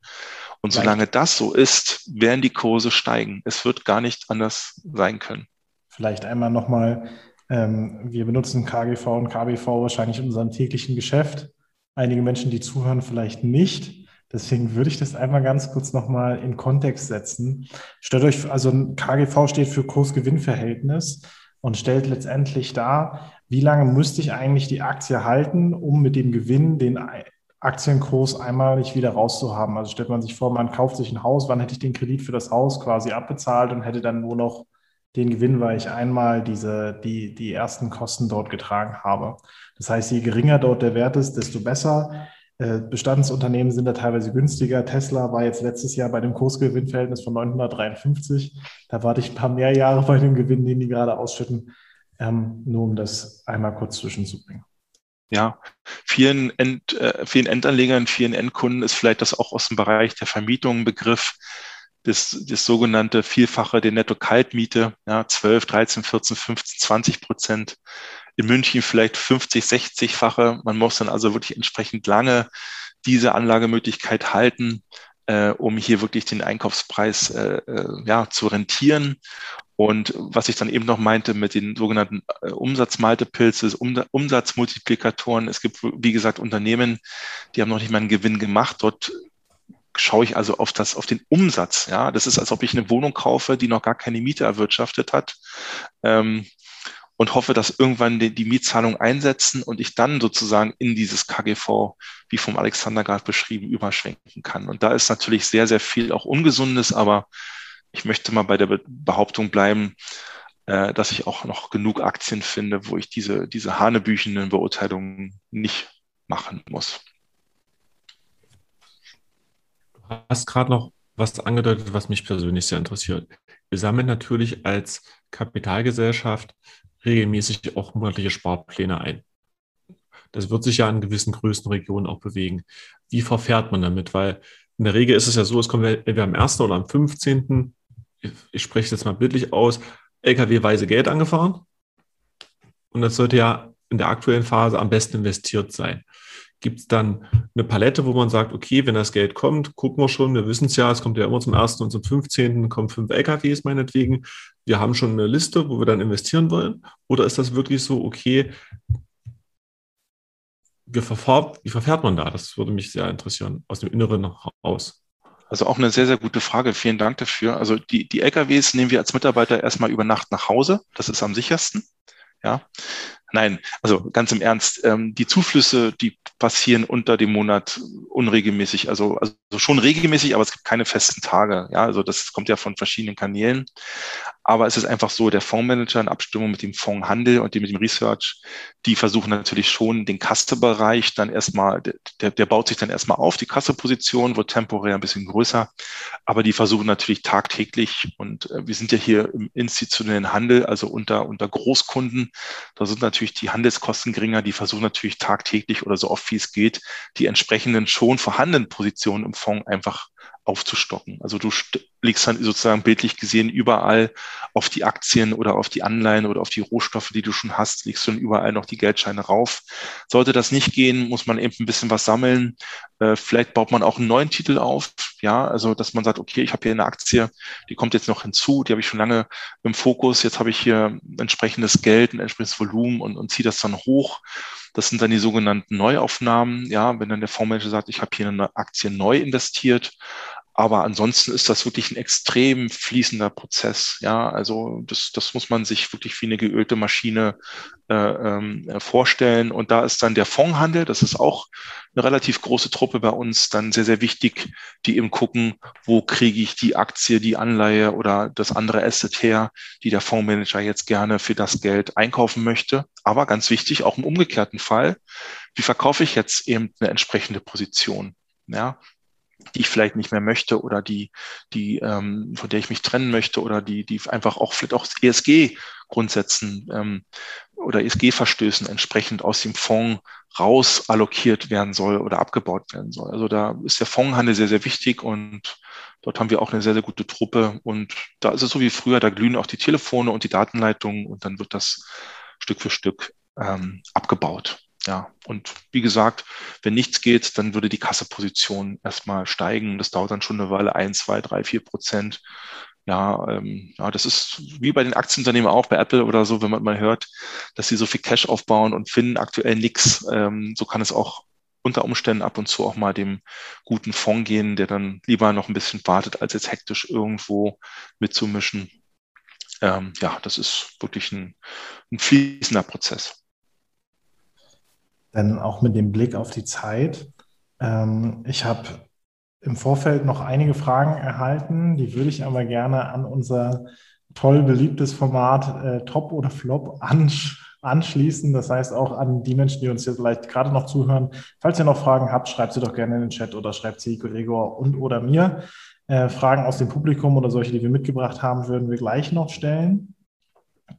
C: Und solange das so ist, werden die Kurse steigen. Es wird gar nicht anders sein können.
A: Vielleicht einmal nochmal, ähm, wir benutzen KGV und KBV wahrscheinlich in unserem täglichen Geschäft einige Menschen, die zuhören, vielleicht nicht. Deswegen würde ich das einmal ganz kurz nochmal in Kontext setzen. Stellt euch, also KGV steht für Kurs-Gewinn-Verhältnis und stellt letztendlich dar, wie lange müsste ich eigentlich die Aktie halten, um mit dem Gewinn den Aktienkurs einmalig wieder rauszuhaben. Also stellt man sich vor, man kauft sich ein Haus, wann hätte ich den Kredit für das Haus quasi abbezahlt und hätte dann nur noch den Gewinn, weil ich einmal diese, die, die ersten Kosten dort getragen habe. Das heißt, je geringer dort der Wert ist, desto besser. Äh, Bestandsunternehmen sind da teilweise günstiger. Tesla war jetzt letztes Jahr bei dem Kursgewinnverhältnis von 953. Da warte ich ein paar mehr Jahre bei dem Gewinn, den die gerade ausschütten, ähm, nur um das einmal kurz zwischenzubringen.
C: Ja, vielen, End, äh, vielen Endanlegern, vielen Endkunden ist vielleicht das auch aus dem Bereich der Vermietung ein Begriff das, das sogenannte Vielfache der Netto-Kaltmiete, ja, 12, 13, 14, 15, 20 Prozent. In München vielleicht 50, 60-fache. Man muss dann also wirklich entsprechend lange diese Anlagemöglichkeit halten, äh, um hier wirklich den Einkaufspreis äh, äh, ja, zu rentieren. Und was ich dann eben noch meinte mit den sogenannten äh, Umsatzmaltepilze, um, Umsatzmultiplikatoren. Es gibt, wie gesagt, Unternehmen, die haben noch nicht mal einen Gewinn gemacht. Dort schaue ich also auf das, auf den Umsatz. Ja, das ist, als ob ich eine Wohnung kaufe, die noch gar keine Miete erwirtschaftet hat. Ähm, und hoffe, dass irgendwann die, die Mietzahlung einsetzen und ich dann sozusagen in dieses KGV, wie vom Alexander gerade beschrieben, überschwenken kann. Und da ist natürlich sehr, sehr viel auch Ungesundes, aber ich möchte mal bei der Behauptung bleiben, äh, dass ich auch noch genug Aktien finde, wo ich diese, diese hanebüchenden Beurteilungen nicht machen muss
B: hast gerade noch was angedeutet, was mich persönlich sehr interessiert. Wir sammeln natürlich als Kapitalgesellschaft regelmäßig auch monatliche Sparpläne ein. Das wird sich ja in gewissen Größenregionen auch bewegen. Wie verfährt man damit? Weil in der Regel ist es ja so, es kommt entweder am 1. oder am 15. Ich spreche es jetzt mal bildlich aus, LKW-weise Geld angefahren. Und das sollte ja in der aktuellen Phase am besten investiert sein. Gibt es dann eine Palette, wo man sagt, okay, wenn das Geld kommt, gucken wir schon, wir wissen es ja, es kommt ja immer zum 1. und zum 15. kommen fünf LKWs meinetwegen. Wir haben schon eine Liste, wo wir dann investieren wollen. Oder ist das wirklich so, okay, wie verfahrt, wie verfährt man da? Das würde mich sehr interessieren, aus dem Inneren heraus.
C: Also auch eine sehr, sehr gute Frage. Vielen Dank dafür. Also die, die LKWs nehmen wir als Mitarbeiter erstmal über Nacht nach Hause. Das ist am sichersten. Ja. Nein, also ganz im Ernst, ähm, die Zuflüsse, die passieren unter dem Monat unregelmäßig, also, also schon regelmäßig, aber es gibt keine festen Tage. Ja, also das kommt ja von verschiedenen Kanälen. Aber es ist einfach so, der Fondsmanager in Abstimmung mit dem Fondshandel und dem, mit dem Research, die versuchen natürlich schon den Kassebereich dann erstmal, der, der baut sich dann erstmal auf, die Kasseposition wird temporär ein bisschen größer, aber die versuchen natürlich tagtäglich und äh, wir sind ja hier im institutionellen Handel, also unter, unter Großkunden, da sind natürlich die Handelskosten geringer, die versuchen natürlich tagtäglich oder so oft wie es geht, die entsprechenden schon vorhandenen Positionen im Fonds einfach aufzustocken. Also du legst dann sozusagen bildlich gesehen überall auf die Aktien oder auf die Anleihen oder auf die Rohstoffe, die du schon hast, legst du dann überall noch die Geldscheine rauf. Sollte das nicht gehen, muss man eben ein bisschen was sammeln. Äh, vielleicht baut man auch einen neuen Titel auf. Ja, also dass man sagt, okay, ich habe hier eine Aktie, die kommt jetzt noch hinzu, die habe ich schon lange im Fokus. Jetzt habe ich hier entsprechendes Geld, ein entsprechendes Volumen und, und ziehe das dann hoch. Das sind dann die sogenannten Neuaufnahmen. Ja, wenn dann der Fondsmanager sagt, ich habe hier eine Aktie neu investiert, aber ansonsten ist das wirklich ein extrem fließender Prozess. Ja, also das, das muss man sich wirklich wie eine geölte Maschine äh, ähm, vorstellen. Und da ist dann der Fondshandel, das ist auch eine relativ große Truppe bei uns, dann sehr, sehr wichtig, die eben gucken, wo kriege ich die Aktie, die Anleihe oder das andere Asset her, die der Fondsmanager jetzt gerne für das Geld einkaufen möchte. Aber ganz wichtig, auch im umgekehrten Fall, wie verkaufe ich jetzt eben eine entsprechende Position? Ja, die ich vielleicht nicht mehr möchte oder die, die ähm, von der ich mich trennen möchte oder die, die einfach auch vielleicht auch ESG-Grundsätzen ähm, oder ESG-Verstößen entsprechend aus dem Fonds raus allokiert werden soll oder abgebaut werden soll. Also da ist der Fondshandel sehr, sehr wichtig und dort haben wir auch eine sehr, sehr gute Truppe und da ist es so wie früher, da glühen auch die Telefone und die Datenleitungen und dann wird das Stück für Stück ähm, abgebaut. Ja, und wie gesagt, wenn nichts geht, dann würde die Kasseposition erstmal steigen. Das dauert dann schon eine Weile, ein, zwei, drei, vier Prozent. Ja, ähm, ja, das ist wie bei den Aktienunternehmen auch, bei Apple oder so, wenn man mal hört, dass sie so viel Cash aufbauen und finden aktuell nichts. Ähm, so kann es auch unter Umständen ab und zu auch mal dem guten Fonds gehen, der dann lieber noch ein bisschen wartet, als jetzt hektisch irgendwo mitzumischen. Ähm, ja, das ist wirklich ein, ein fließender Prozess.
A: Denn auch mit dem Blick auf die Zeit, ähm, ich habe im Vorfeld noch einige Fragen erhalten, die würde ich aber gerne an unser toll beliebtes Format äh, Top oder Flop ansch anschließen. Das heißt auch an die Menschen, die uns hier vielleicht gerade noch zuhören. Falls ihr noch Fragen habt, schreibt sie doch gerne in den Chat oder schreibt sie Gregor und oder mir. Äh, Fragen aus dem Publikum oder solche, die wir mitgebracht haben, würden wir gleich noch stellen.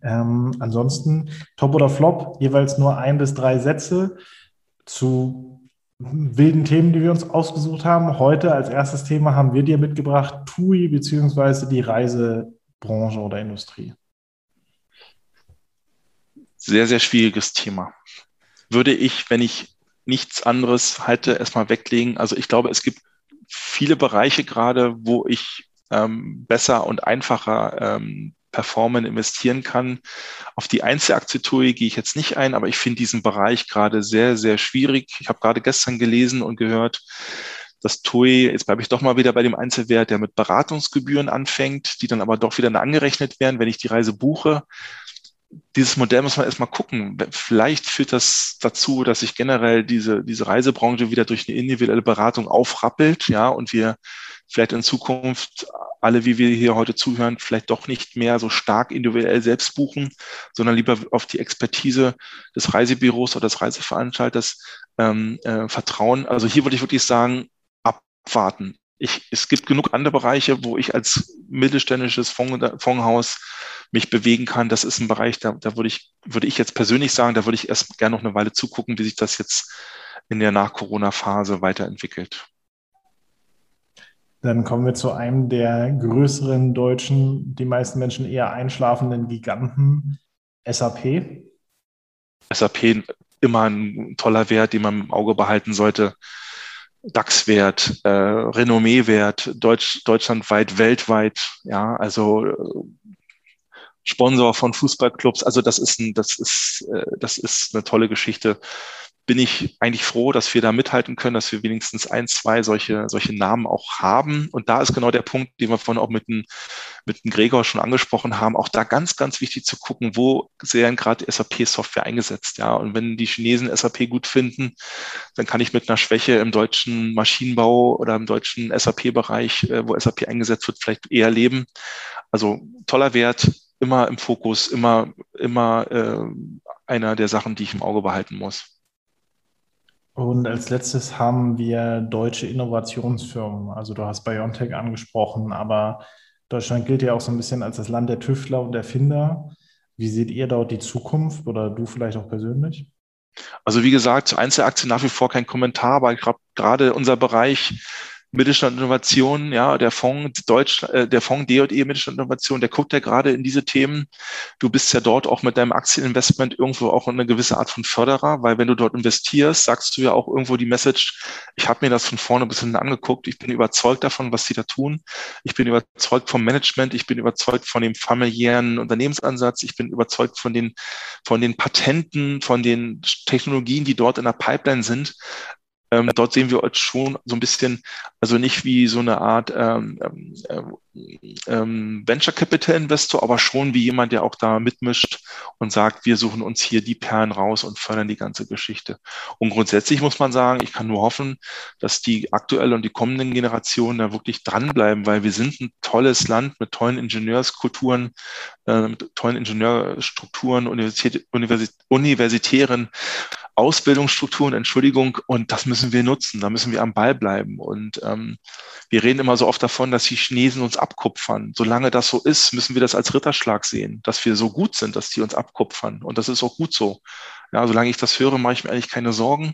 A: Ähm, ansonsten Top oder Flop, jeweils nur ein bis drei Sätze zu wilden Themen, die wir uns ausgesucht haben. Heute als erstes Thema haben wir dir mitgebracht TUI beziehungsweise die Reisebranche oder Industrie.
C: Sehr, sehr schwieriges Thema. Würde ich, wenn ich nichts anderes halte, erstmal weglegen. Also ich glaube, es gibt viele Bereiche gerade, wo ich ähm, besser und einfacher ähm, performen, investieren kann. Auf die Einzelaktie TUI gehe ich jetzt nicht ein, aber ich finde diesen Bereich gerade sehr, sehr schwierig. Ich habe gerade gestern gelesen und gehört, dass TUI, jetzt bleibe ich doch mal wieder bei dem Einzelwert, der mit Beratungsgebühren anfängt, die dann aber doch wieder angerechnet werden, wenn ich die Reise buche. Dieses Modell muss man erstmal gucken. Vielleicht führt das dazu, dass sich generell diese, diese Reisebranche wieder durch eine individuelle Beratung aufrappelt, ja, und wir vielleicht in Zukunft alle, wie wir hier heute zuhören, vielleicht doch nicht mehr so stark individuell selbst buchen, sondern lieber auf die Expertise des Reisebüros oder des Reiseveranstalters ähm, äh, vertrauen. Also hier würde ich wirklich sagen, abwarten. Ich, es gibt genug andere Bereiche, wo ich als mittelständisches Fonds, Fondshaus mich bewegen kann. Das ist ein Bereich, da, da würde ich würde ich jetzt persönlich sagen, da würde ich erst gerne noch eine Weile zugucken, wie sich das jetzt in der Nach-Corona-Phase weiterentwickelt.
A: Dann kommen wir zu einem der größeren deutschen, die meisten Menschen eher einschlafenden Giganten, SAP.
C: SAP immer ein toller Wert, den man im Auge behalten sollte. DAX-Wert, äh, Renommee-Wert, Deutsch, deutschlandweit, weltweit, ja, also äh, Sponsor von Fußballclubs. Also das ist ein, das ist, äh, das ist eine tolle Geschichte bin ich eigentlich froh, dass wir da mithalten können, dass wir wenigstens ein, zwei solche, solche Namen auch haben. Und da ist genau der Punkt, den wir vorhin auch mit dem, mit dem Gregor schon angesprochen haben, auch da ganz, ganz wichtig zu gucken, wo sehr gerade SAP-Software eingesetzt. Ja, und wenn die Chinesen SAP gut finden, dann kann ich mit einer Schwäche im deutschen Maschinenbau oder im deutschen SAP-Bereich, äh, wo SAP eingesetzt wird, vielleicht eher leben. Also toller Wert, immer im Fokus, immer, immer äh, einer der Sachen, die ich im Auge behalten muss.
A: Und als letztes haben wir deutsche Innovationsfirmen. Also du hast BioNTech angesprochen, aber Deutschland gilt ja auch so ein bisschen als das Land der Tüftler und Erfinder. Wie seht ihr dort die Zukunft oder du vielleicht auch persönlich?
C: Also wie gesagt, Einzelaktien nach wie vor kein Kommentar, glaube, gerade unser Bereich Mittelstand Innovation, ja, der Fonds Deutsch, äh, der Fonds DE Mittelstand Innovation, der guckt ja gerade in diese Themen. Du bist ja dort auch mit deinem Aktieninvestment irgendwo auch eine gewisse Art von Förderer, weil wenn du dort investierst, sagst du ja auch irgendwo die Message, ich habe mir das von vorne bis hinten angeguckt, ich bin überzeugt davon, was sie da tun. Ich bin überzeugt vom Management, ich bin überzeugt von dem familiären Unternehmensansatz, ich bin überzeugt von den, von den Patenten, von den Technologien, die dort in der Pipeline sind. Ähm, dort sehen wir uns schon so ein bisschen, also nicht wie so eine Art ähm, ähm, ähm, Venture Capital Investor, aber schon wie jemand, der auch da mitmischt und sagt, wir suchen uns hier die Perlen raus und fördern die ganze Geschichte. Und grundsätzlich muss man sagen, ich kann nur hoffen, dass die aktuelle und die kommenden Generationen da wirklich dranbleiben, weil wir sind ein tolles Land mit tollen Ingenieurskulturen, äh, mit tollen Ingenieurstrukturen, Universität, universitären Ausbildungsstrukturen, Entschuldigung, und das müssen wir nutzen, da müssen wir am Ball bleiben. Und ähm, wir reden immer so oft davon, dass die Chinesen uns abkupfern. Solange das so ist, müssen wir das als Ritterschlag sehen, dass wir so gut sind, dass die uns abkupfern. Und das ist auch gut so. Ja, solange ich das höre, mache ich mir eigentlich keine Sorgen.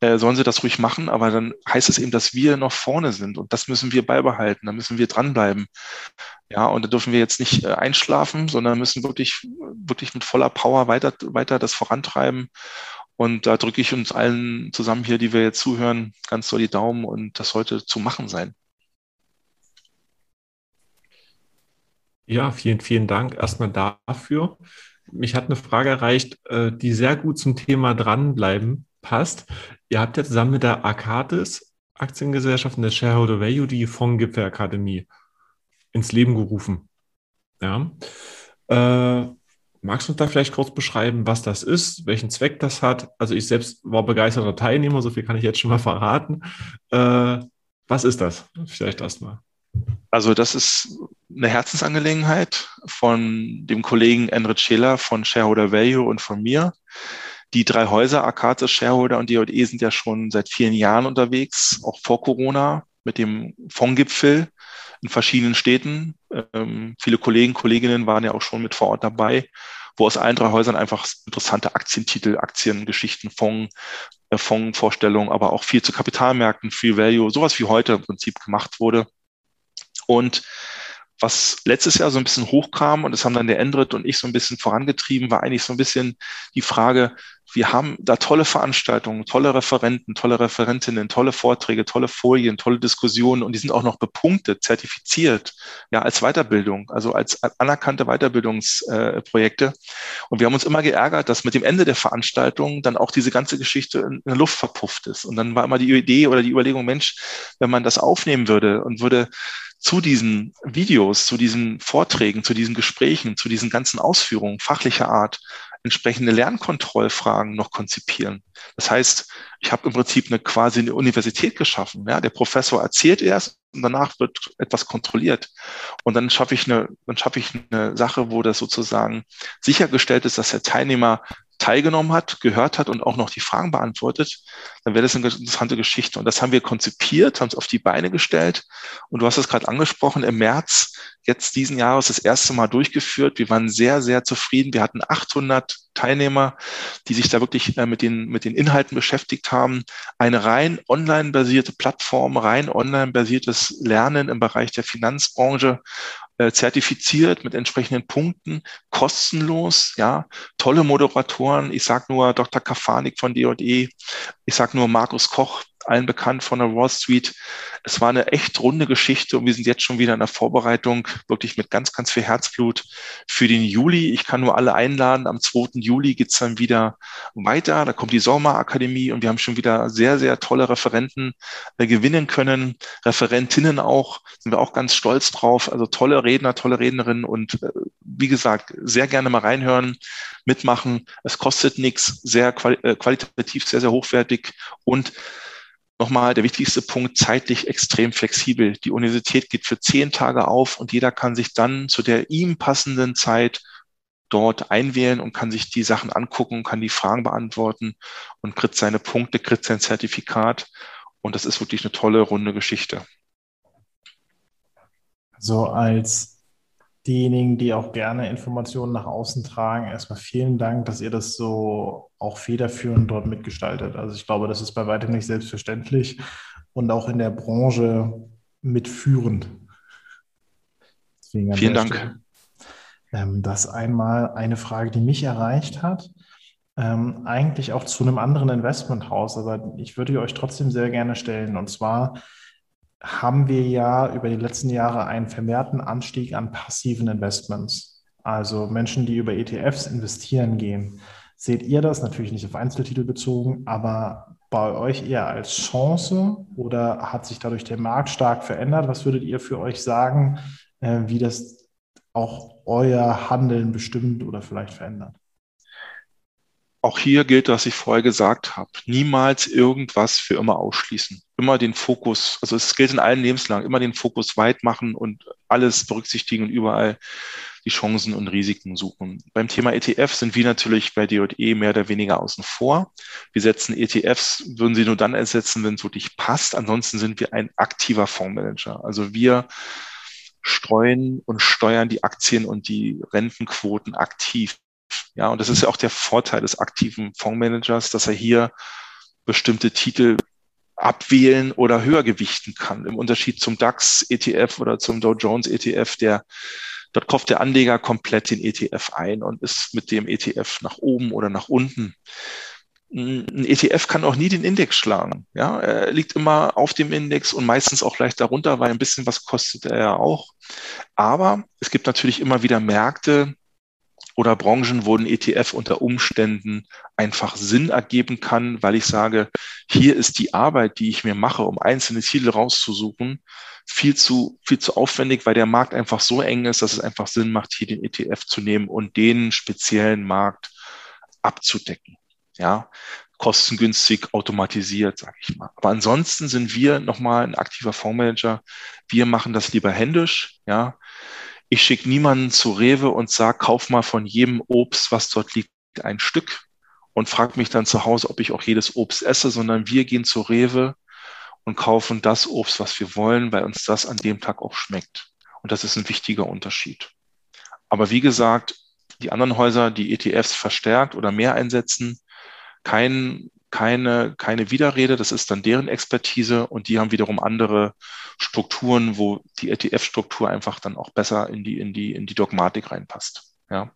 C: Äh, sollen sie das ruhig machen, aber dann heißt es eben, dass wir noch vorne sind und das müssen wir beibehalten, da müssen wir dranbleiben. Ja, und da dürfen wir jetzt nicht äh, einschlafen, sondern müssen wirklich, wirklich mit voller Power weiter, weiter das vorantreiben und da drücke ich uns allen zusammen hier, die wir jetzt zuhören, ganz doll die Daumen und das sollte zu machen sein.
B: Ja, vielen, vielen Dank erstmal dafür. Mich hat eine Frage erreicht, äh, die sehr gut zum Thema dranbleiben passt. Ihr habt ja zusammen mit der Arcadis Aktiengesellschaft und der Shareholder Value die Fondsgipfelakademie ins Leben gerufen. Ja. Äh, Magst du uns da vielleicht kurz beschreiben, was das ist, welchen Zweck das hat? Also ich selbst war begeisterter Teilnehmer, so viel kann ich jetzt schon mal verraten. Äh, was ist das? Vielleicht erstmal.
C: Also das ist eine Herzensangelegenheit von dem Kollegen Enrit Scheler von Shareholder Value und von mir. Die drei Häuser, Akatis, Shareholder und DJE, sind ja schon seit vielen Jahren unterwegs, auch vor Corona mit dem Fondsgipfel in verschiedenen Städten. Ähm, viele Kollegen, Kolleginnen waren ja auch schon mit vor Ort dabei, wo aus allen drei Häusern einfach interessante Aktientitel, Aktiengeschichten, Fonds, äh, Fondsvorstellungen, aber auch viel zu Kapitalmärkten, Free Value, sowas wie heute im Prinzip gemacht wurde. Und was letztes Jahr so ein bisschen hochkam, und das haben dann der Endrit und ich so ein bisschen vorangetrieben, war eigentlich so ein bisschen die Frage, wir haben da tolle Veranstaltungen, tolle Referenten, tolle Referentinnen, tolle Vorträge, tolle Folien, tolle Diskussionen und die sind auch noch bepunktet, zertifiziert, ja, als Weiterbildung, also als anerkannte Weiterbildungsprojekte. Und wir haben uns immer geärgert, dass mit dem Ende der Veranstaltung dann auch diese ganze Geschichte in, der Luft verpufft ist. Und dann war immer die Idee oder die Überlegung, Mensch, wenn man das aufnehmen würde und würde zu diesen Videos, zu diesen Vorträgen, zu diesen Gesprächen, zu diesen ganzen Ausführungen fachlicher Art entsprechende Lernkontrollfragen noch konzipieren. Das heißt, ich habe im Prinzip eine quasi eine Universität geschaffen. Ja, der Professor erzählt erst und danach wird etwas kontrolliert. Und dann schaffe ich eine, dann schaffe ich eine Sache, wo das sozusagen sichergestellt ist, dass der Teilnehmer teilgenommen hat, gehört hat und auch noch die Fragen beantwortet, dann wäre das eine interessante Geschichte. Und das haben wir konzipiert, haben es auf die Beine gestellt. Und du hast es gerade angesprochen, im März jetzt diesen Jahres das erste Mal durchgeführt. Wir waren sehr, sehr zufrieden. Wir hatten 800 Teilnehmer, die sich da wirklich äh, mit den, mit den Inhalten beschäftigt haben. Eine rein online basierte Plattform, rein online basiertes Lernen im Bereich der Finanzbranche äh, zertifiziert mit entsprechenden Punkten, kostenlos, ja, tolle Moderatoren. Ich sage nur Dr. Kafanik von DJE, ich sage nur Markus Koch, allen bekannt von der Wall Street. Es war eine echt runde Geschichte und wir sind jetzt schon wieder in der Vorbereitung, wirklich mit ganz, ganz viel Herzblut für den Juli. Ich kann nur alle einladen. Am 2. Juli geht's dann wieder weiter. Da kommt die Sommerakademie und wir haben schon wieder sehr, sehr tolle Referenten äh, gewinnen können. Referentinnen auch, sind wir auch ganz stolz drauf. Also tolle Redner, tolle Rednerinnen und äh, wie gesagt, sehr gerne mal reinhören, mitmachen. Es kostet nichts, sehr quali äh, qualitativ sehr, sehr hochwertig und Nochmal der wichtigste Punkt, zeitlich extrem flexibel. Die Universität geht für zehn Tage auf und jeder kann sich dann zu der ihm passenden Zeit dort einwählen und kann sich die Sachen angucken, kann die Fragen beantworten und kriegt seine Punkte, kriegt sein Zertifikat. Und das ist wirklich eine tolle, runde Geschichte.
A: So als diejenigen, die auch gerne Informationen nach außen tragen, erstmal vielen Dank, dass ihr das so auch federführend dort mitgestaltet. Also ich glaube, das ist bei weitem nicht selbstverständlich und auch in der Branche mitführend.
C: Deswegen vielen Dank.
A: Ähm, das einmal eine Frage, die mich erreicht hat. Ähm, eigentlich auch zu einem anderen Investmenthaus, aber ich würde euch trotzdem sehr gerne stellen. Und zwar, haben wir ja über die letzten Jahre einen vermehrten Anstieg an passiven Investments. Also Menschen, die über ETFs investieren gehen. Seht ihr das natürlich nicht auf Einzeltitel bezogen, aber bei euch eher als Chance oder hat sich dadurch der Markt stark verändert? Was würdet ihr für euch sagen, äh, wie das auch euer Handeln bestimmt oder vielleicht verändert?
C: Auch hier gilt, was ich vorher gesagt habe. Niemals irgendwas für immer ausschließen. Immer den Fokus, also es gilt in allen Lebenslagen, immer den Fokus weit machen und alles berücksichtigen und überall die Chancen und Risiken suchen. Beim Thema ETF sind wir natürlich bei DJE mehr oder weniger außen vor. Wir setzen ETFs, würden sie nur dann ersetzen, wenn es wirklich passt. Ansonsten sind wir ein aktiver Fondsmanager. Also wir streuen und steuern die Aktien und die Rentenquoten aktiv. Ja, und das ist ja auch der Vorteil des aktiven Fondsmanagers, dass er hier bestimmte Titel abwählen oder höher gewichten kann. Im Unterschied zum DAX ETF oder zum Dow Jones ETF, der dort kauft der Anleger komplett den ETF ein und ist mit dem ETF nach oben oder nach unten. Ein ETF kann auch nie den Index schlagen. Ja, er liegt immer auf dem Index und meistens auch leicht darunter, weil ein bisschen was kostet er ja auch. Aber es gibt natürlich immer wieder Märkte, oder Branchen, wo ein ETF unter Umständen einfach Sinn ergeben kann, weil ich sage, hier ist die Arbeit, die ich mir mache, um einzelne Ziele rauszusuchen, viel zu, viel zu aufwendig, weil der Markt einfach so eng ist, dass es einfach Sinn macht, hier den ETF zu nehmen und den speziellen Markt abzudecken. Ja, kostengünstig automatisiert, sage ich mal. Aber ansonsten sind wir nochmal ein aktiver Fondsmanager. Wir machen das lieber händisch, ja. Ich schicke niemanden zu Rewe und sage, kauf mal von jedem Obst, was dort liegt, ein Stück und frage mich dann zu Hause, ob ich auch jedes Obst esse, sondern wir gehen zu Rewe und kaufen das Obst, was wir wollen, weil uns das an dem Tag auch schmeckt. Und das ist ein wichtiger Unterschied. Aber wie gesagt, die anderen Häuser, die ETFs verstärkt oder mehr einsetzen, kein keine, keine Widerrede, das ist dann deren Expertise und die haben wiederum andere Strukturen, wo die ETF-Struktur einfach dann auch besser in die, in die, in die Dogmatik reinpasst. Ja.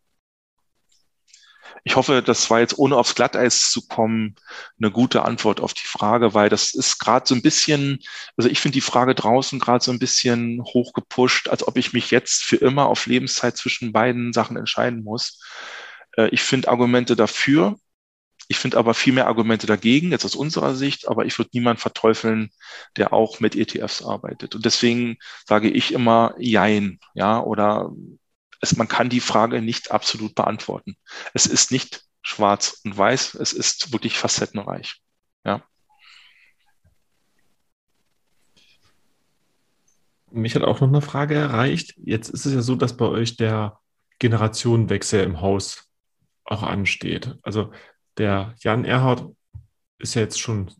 C: Ich hoffe, das war jetzt ohne aufs Glatteis zu kommen eine gute Antwort auf die Frage, weil das ist gerade so ein bisschen, also ich finde die Frage draußen gerade so ein bisschen hochgepusht, als ob ich mich jetzt für immer auf Lebenszeit zwischen beiden Sachen entscheiden muss. Äh, ich finde Argumente dafür ich finde aber viel mehr Argumente dagegen, jetzt aus unserer Sicht, aber ich würde niemand verteufeln, der auch mit ETFs arbeitet. Und deswegen sage ich immer Jein, ja, oder es, man kann die Frage nicht absolut beantworten. Es ist nicht schwarz und weiß, es ist wirklich facettenreich. Ja.
B: Mich hat auch noch eine Frage erreicht. Jetzt ist es ja so, dass bei euch der Generationenwechsel im Haus auch ansteht. Also der Jan Erhard ist ja jetzt schon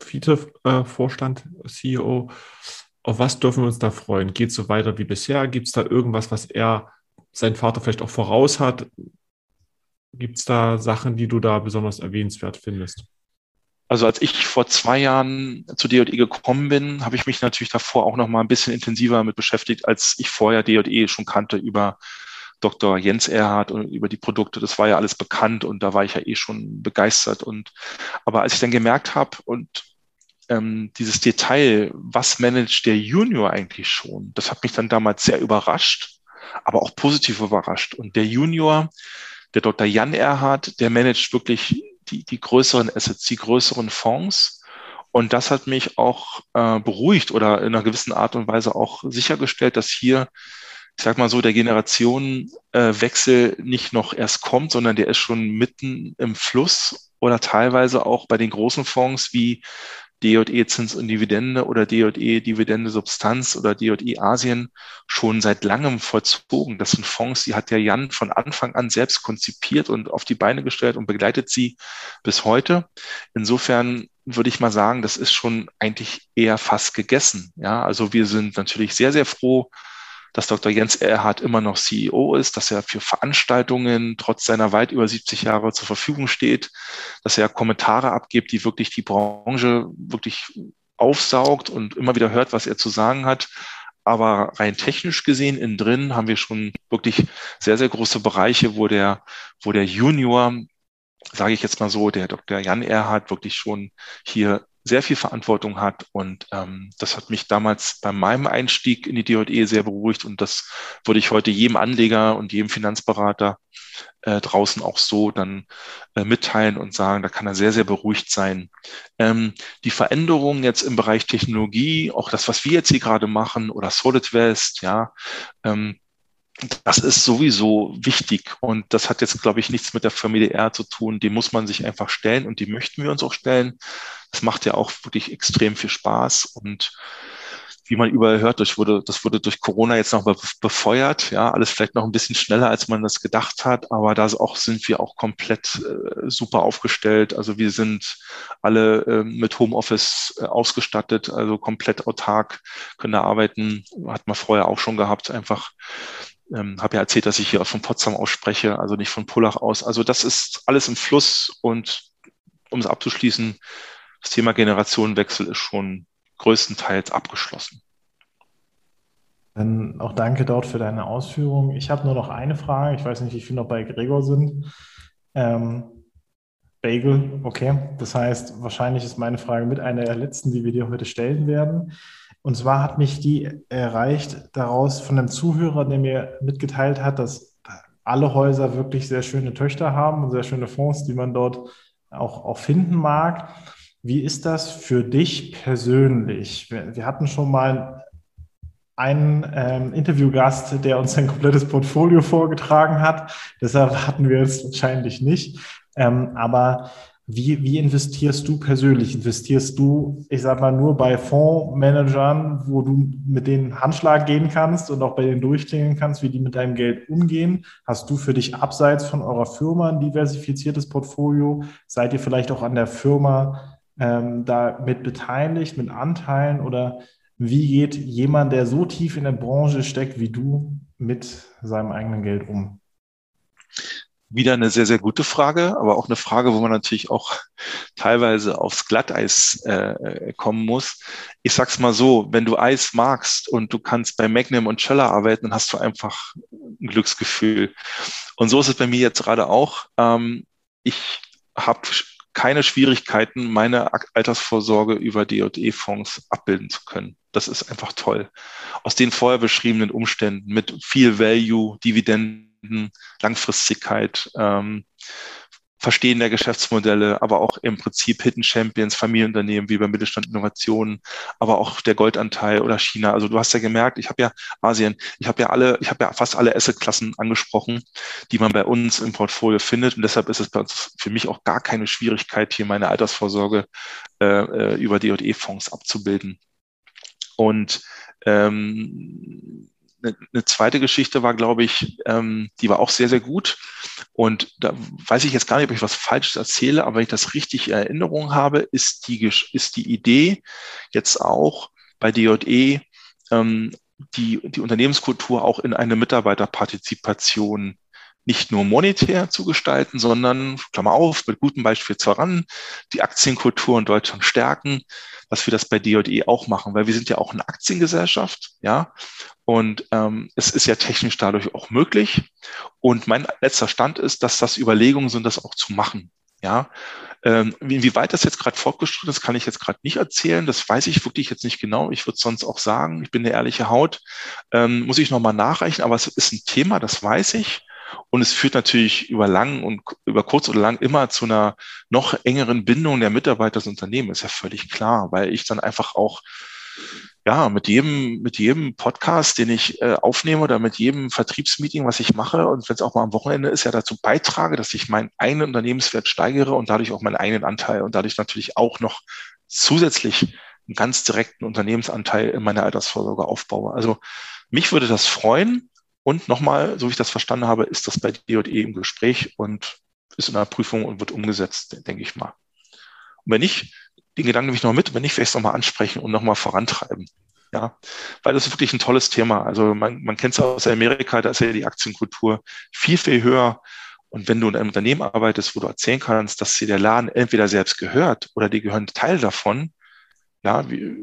B: Vize-Vorstand, CEO. Auf was dürfen wir uns da freuen? Geht es so weiter wie bisher? Gibt es da irgendwas, was er, sein Vater vielleicht auch voraus hat? Gibt es da Sachen, die du da besonders erwähnenswert findest?
C: Also als ich vor zwei Jahren zu DJE gekommen bin, habe ich mich natürlich davor auch noch mal ein bisschen intensiver damit beschäftigt, als ich vorher DJE schon kannte über Dr. Jens Erhard und über die Produkte. Das war ja alles bekannt und da war ich ja eh schon begeistert. Und aber als ich dann gemerkt habe und ähm, dieses Detail, was managt der Junior eigentlich schon, das hat mich dann damals sehr überrascht, aber auch positiv überrascht. Und der Junior, der Dr. Jan Erhard, der managt wirklich die, die größeren Assets, die größeren Fonds. Und das hat mich auch äh, beruhigt oder in einer gewissen Art und Weise auch sichergestellt, dass hier, ich sag mal so, der Generationenwechsel nicht noch erst kommt, sondern der ist schon mitten im Fluss oder teilweise auch bei den großen Fonds wie DJE Zins und Dividende oder DJE Dividende Substanz oder DJE Asien schon seit langem vollzogen. Das sind Fonds, die hat der Jan von Anfang an selbst konzipiert und auf die Beine gestellt und begleitet sie bis heute. Insofern würde ich mal sagen, das ist schon eigentlich eher fast gegessen. Ja, also wir sind natürlich sehr, sehr froh, dass Dr. Jens Erhard immer noch CEO ist, dass er für Veranstaltungen trotz seiner weit über 70 Jahre zur Verfügung steht, dass er Kommentare abgibt, die wirklich die Branche wirklich aufsaugt und immer wieder hört, was er zu sagen hat. Aber rein technisch gesehen, innen drin haben wir schon wirklich sehr, sehr große Bereiche, wo der, wo der Junior, sage ich jetzt mal so, der Dr. Jan Erhard wirklich schon hier sehr viel Verantwortung hat. Und ähm, das hat mich damals bei meinem Einstieg in die DJE sehr beruhigt. Und das würde ich heute jedem Anleger und jedem Finanzberater äh, draußen auch so dann äh, mitteilen und sagen, da kann er sehr, sehr beruhigt sein. Ähm, die Veränderungen jetzt im Bereich Technologie, auch das, was wir jetzt hier gerade machen oder Solid West, ja, ähm, das ist sowieso wichtig und das hat jetzt, glaube ich, nichts mit der Familie R zu tun. Die muss man sich einfach stellen und die möchten wir uns auch stellen. Das macht ja auch wirklich extrem viel Spaß und wie man überall hört, das wurde, das wurde durch Corona jetzt noch befeuert. Ja, alles vielleicht noch ein bisschen schneller, als man das gedacht hat, aber da sind wir auch komplett äh, super aufgestellt. Also wir sind alle äh, mit Homeoffice äh, ausgestattet, also komplett autark, können da arbeiten. Hat man vorher auch schon gehabt, einfach ähm, habe ja erzählt, dass ich hier von Potsdam ausspreche, also nicht von Pullach aus. Also das ist alles im Fluss und um es abzuschließen, das Thema Generationenwechsel ist schon größtenteils abgeschlossen.
A: Dann auch danke dort für deine Ausführungen. Ich habe nur noch eine Frage. Ich weiß nicht, wie viele noch bei Gregor sind. Ähm, Bagel, okay. Das heißt, wahrscheinlich ist meine Frage mit einer der letzten, die wir dir heute stellen werden. Und zwar hat mich die erreicht daraus von einem Zuhörer, der mir mitgeteilt hat, dass alle Häuser wirklich sehr schöne Töchter haben und sehr schöne Fonds, die man dort auch, auch finden mag. Wie ist das für dich persönlich? Wir, wir hatten schon mal einen ähm, Interviewgast, der uns ein komplettes Portfolio vorgetragen hat. Deshalb hatten wir es wahrscheinlich nicht. Ähm, aber wie, wie investierst du persönlich? Investierst du, ich sag mal, nur bei Fondsmanagern, wo du mit denen Handschlag gehen kannst und auch bei denen durchklingen kannst, wie die mit deinem Geld umgehen? Hast du für dich abseits von eurer Firma ein diversifiziertes Portfolio? Seid ihr vielleicht auch an der Firma ähm, da mit beteiligt, mit Anteilen? Oder wie geht jemand, der so tief in der Branche steckt wie du, mit seinem eigenen Geld um?
C: Wieder eine sehr, sehr gute Frage, aber auch eine Frage, wo man natürlich auch <laughs> teilweise aufs Glatteis äh, kommen muss. Ich sag's mal so, wenn du Eis magst und du kannst bei Magnum und Cheller arbeiten, dann hast du einfach ein Glücksgefühl. Und so ist es bei mir jetzt gerade auch. Ähm, ich habe keine Schwierigkeiten, meine Altersvorsorge über DE-Fonds abbilden zu können. Das ist einfach toll. Aus den vorher beschriebenen Umständen mit viel Value, Dividenden, Langfristigkeit, ähm, Verstehen der Geschäftsmodelle, aber auch im Prinzip Hidden Champions, Familienunternehmen wie bei Mittelstand Innovationen, aber auch der Goldanteil oder China. Also du hast ja gemerkt, ich habe ja Asien, ich habe ja alle, ich habe ja fast alle Assetklassen angesprochen, die man bei uns im Portfolio findet. Und deshalb ist es bei uns für mich auch gar keine Schwierigkeit, hier meine Altersvorsorge äh, äh über DE-Fonds abzubilden. Und ähm, eine, eine zweite Geschichte war, glaube ich, ähm, die war auch sehr, sehr gut. Und da weiß ich jetzt gar nicht, ob ich was Falsches erzähle, aber wenn ich das richtig in Erinnerung habe, ist die, ist die Idee jetzt auch bei DJE, ähm, die, die Unternehmenskultur auch in eine Mitarbeiterpartizipation nicht nur monetär zu gestalten, sondern, Klammer auf, mit gutem Beispiel voran, die Aktienkultur in Deutschland stärken, dass wir das bei DJE auch machen, weil wir sind ja auch eine Aktiengesellschaft, ja, und ähm, es ist ja technisch dadurch auch möglich. Und mein letzter Stand ist, dass das Überlegungen sind, das auch zu machen, ja. Ähm, inwieweit das jetzt gerade fortgeschritten ist, kann ich jetzt gerade nicht erzählen. Das weiß ich wirklich jetzt nicht genau. Ich würde sonst auch sagen, ich bin eine ehrliche Haut. Ähm, muss ich nochmal nachreichen, aber es ist ein Thema, das weiß ich. Und es führt natürlich über lang und über kurz oder lang immer zu einer noch engeren Bindung der Mitarbeiter des Unternehmens, ist ja völlig klar, weil ich dann einfach auch ja, mit jedem, mit jedem Podcast, den ich äh, aufnehme oder mit jedem Vertriebsmeeting, was ich mache und wenn es auch mal am Wochenende ist, ja dazu beitrage, dass ich meinen eigenen Unternehmenswert steigere und dadurch auch meinen eigenen Anteil und dadurch natürlich auch noch zusätzlich einen ganz direkten Unternehmensanteil in meiner Altersvorsorge aufbaue. Also mich würde das freuen, und nochmal, so wie ich das verstanden habe, ist das bei DJE im Gespräch und ist in einer Prüfung und wird umgesetzt, denke ich mal. Und wenn nicht, den Gedanken nehme ich noch mit, wenn nicht, werde ich es nochmal ansprechen und nochmal vorantreiben. Ja, weil das ist wirklich ein tolles Thema. Also man, man kennt es aus Amerika, da ist ja die Aktienkultur viel, viel höher. Und wenn du in einem Unternehmen arbeitest, wo du erzählen kannst, dass dir der Laden entweder selbst gehört oder die gehören Teil davon, ja, wie,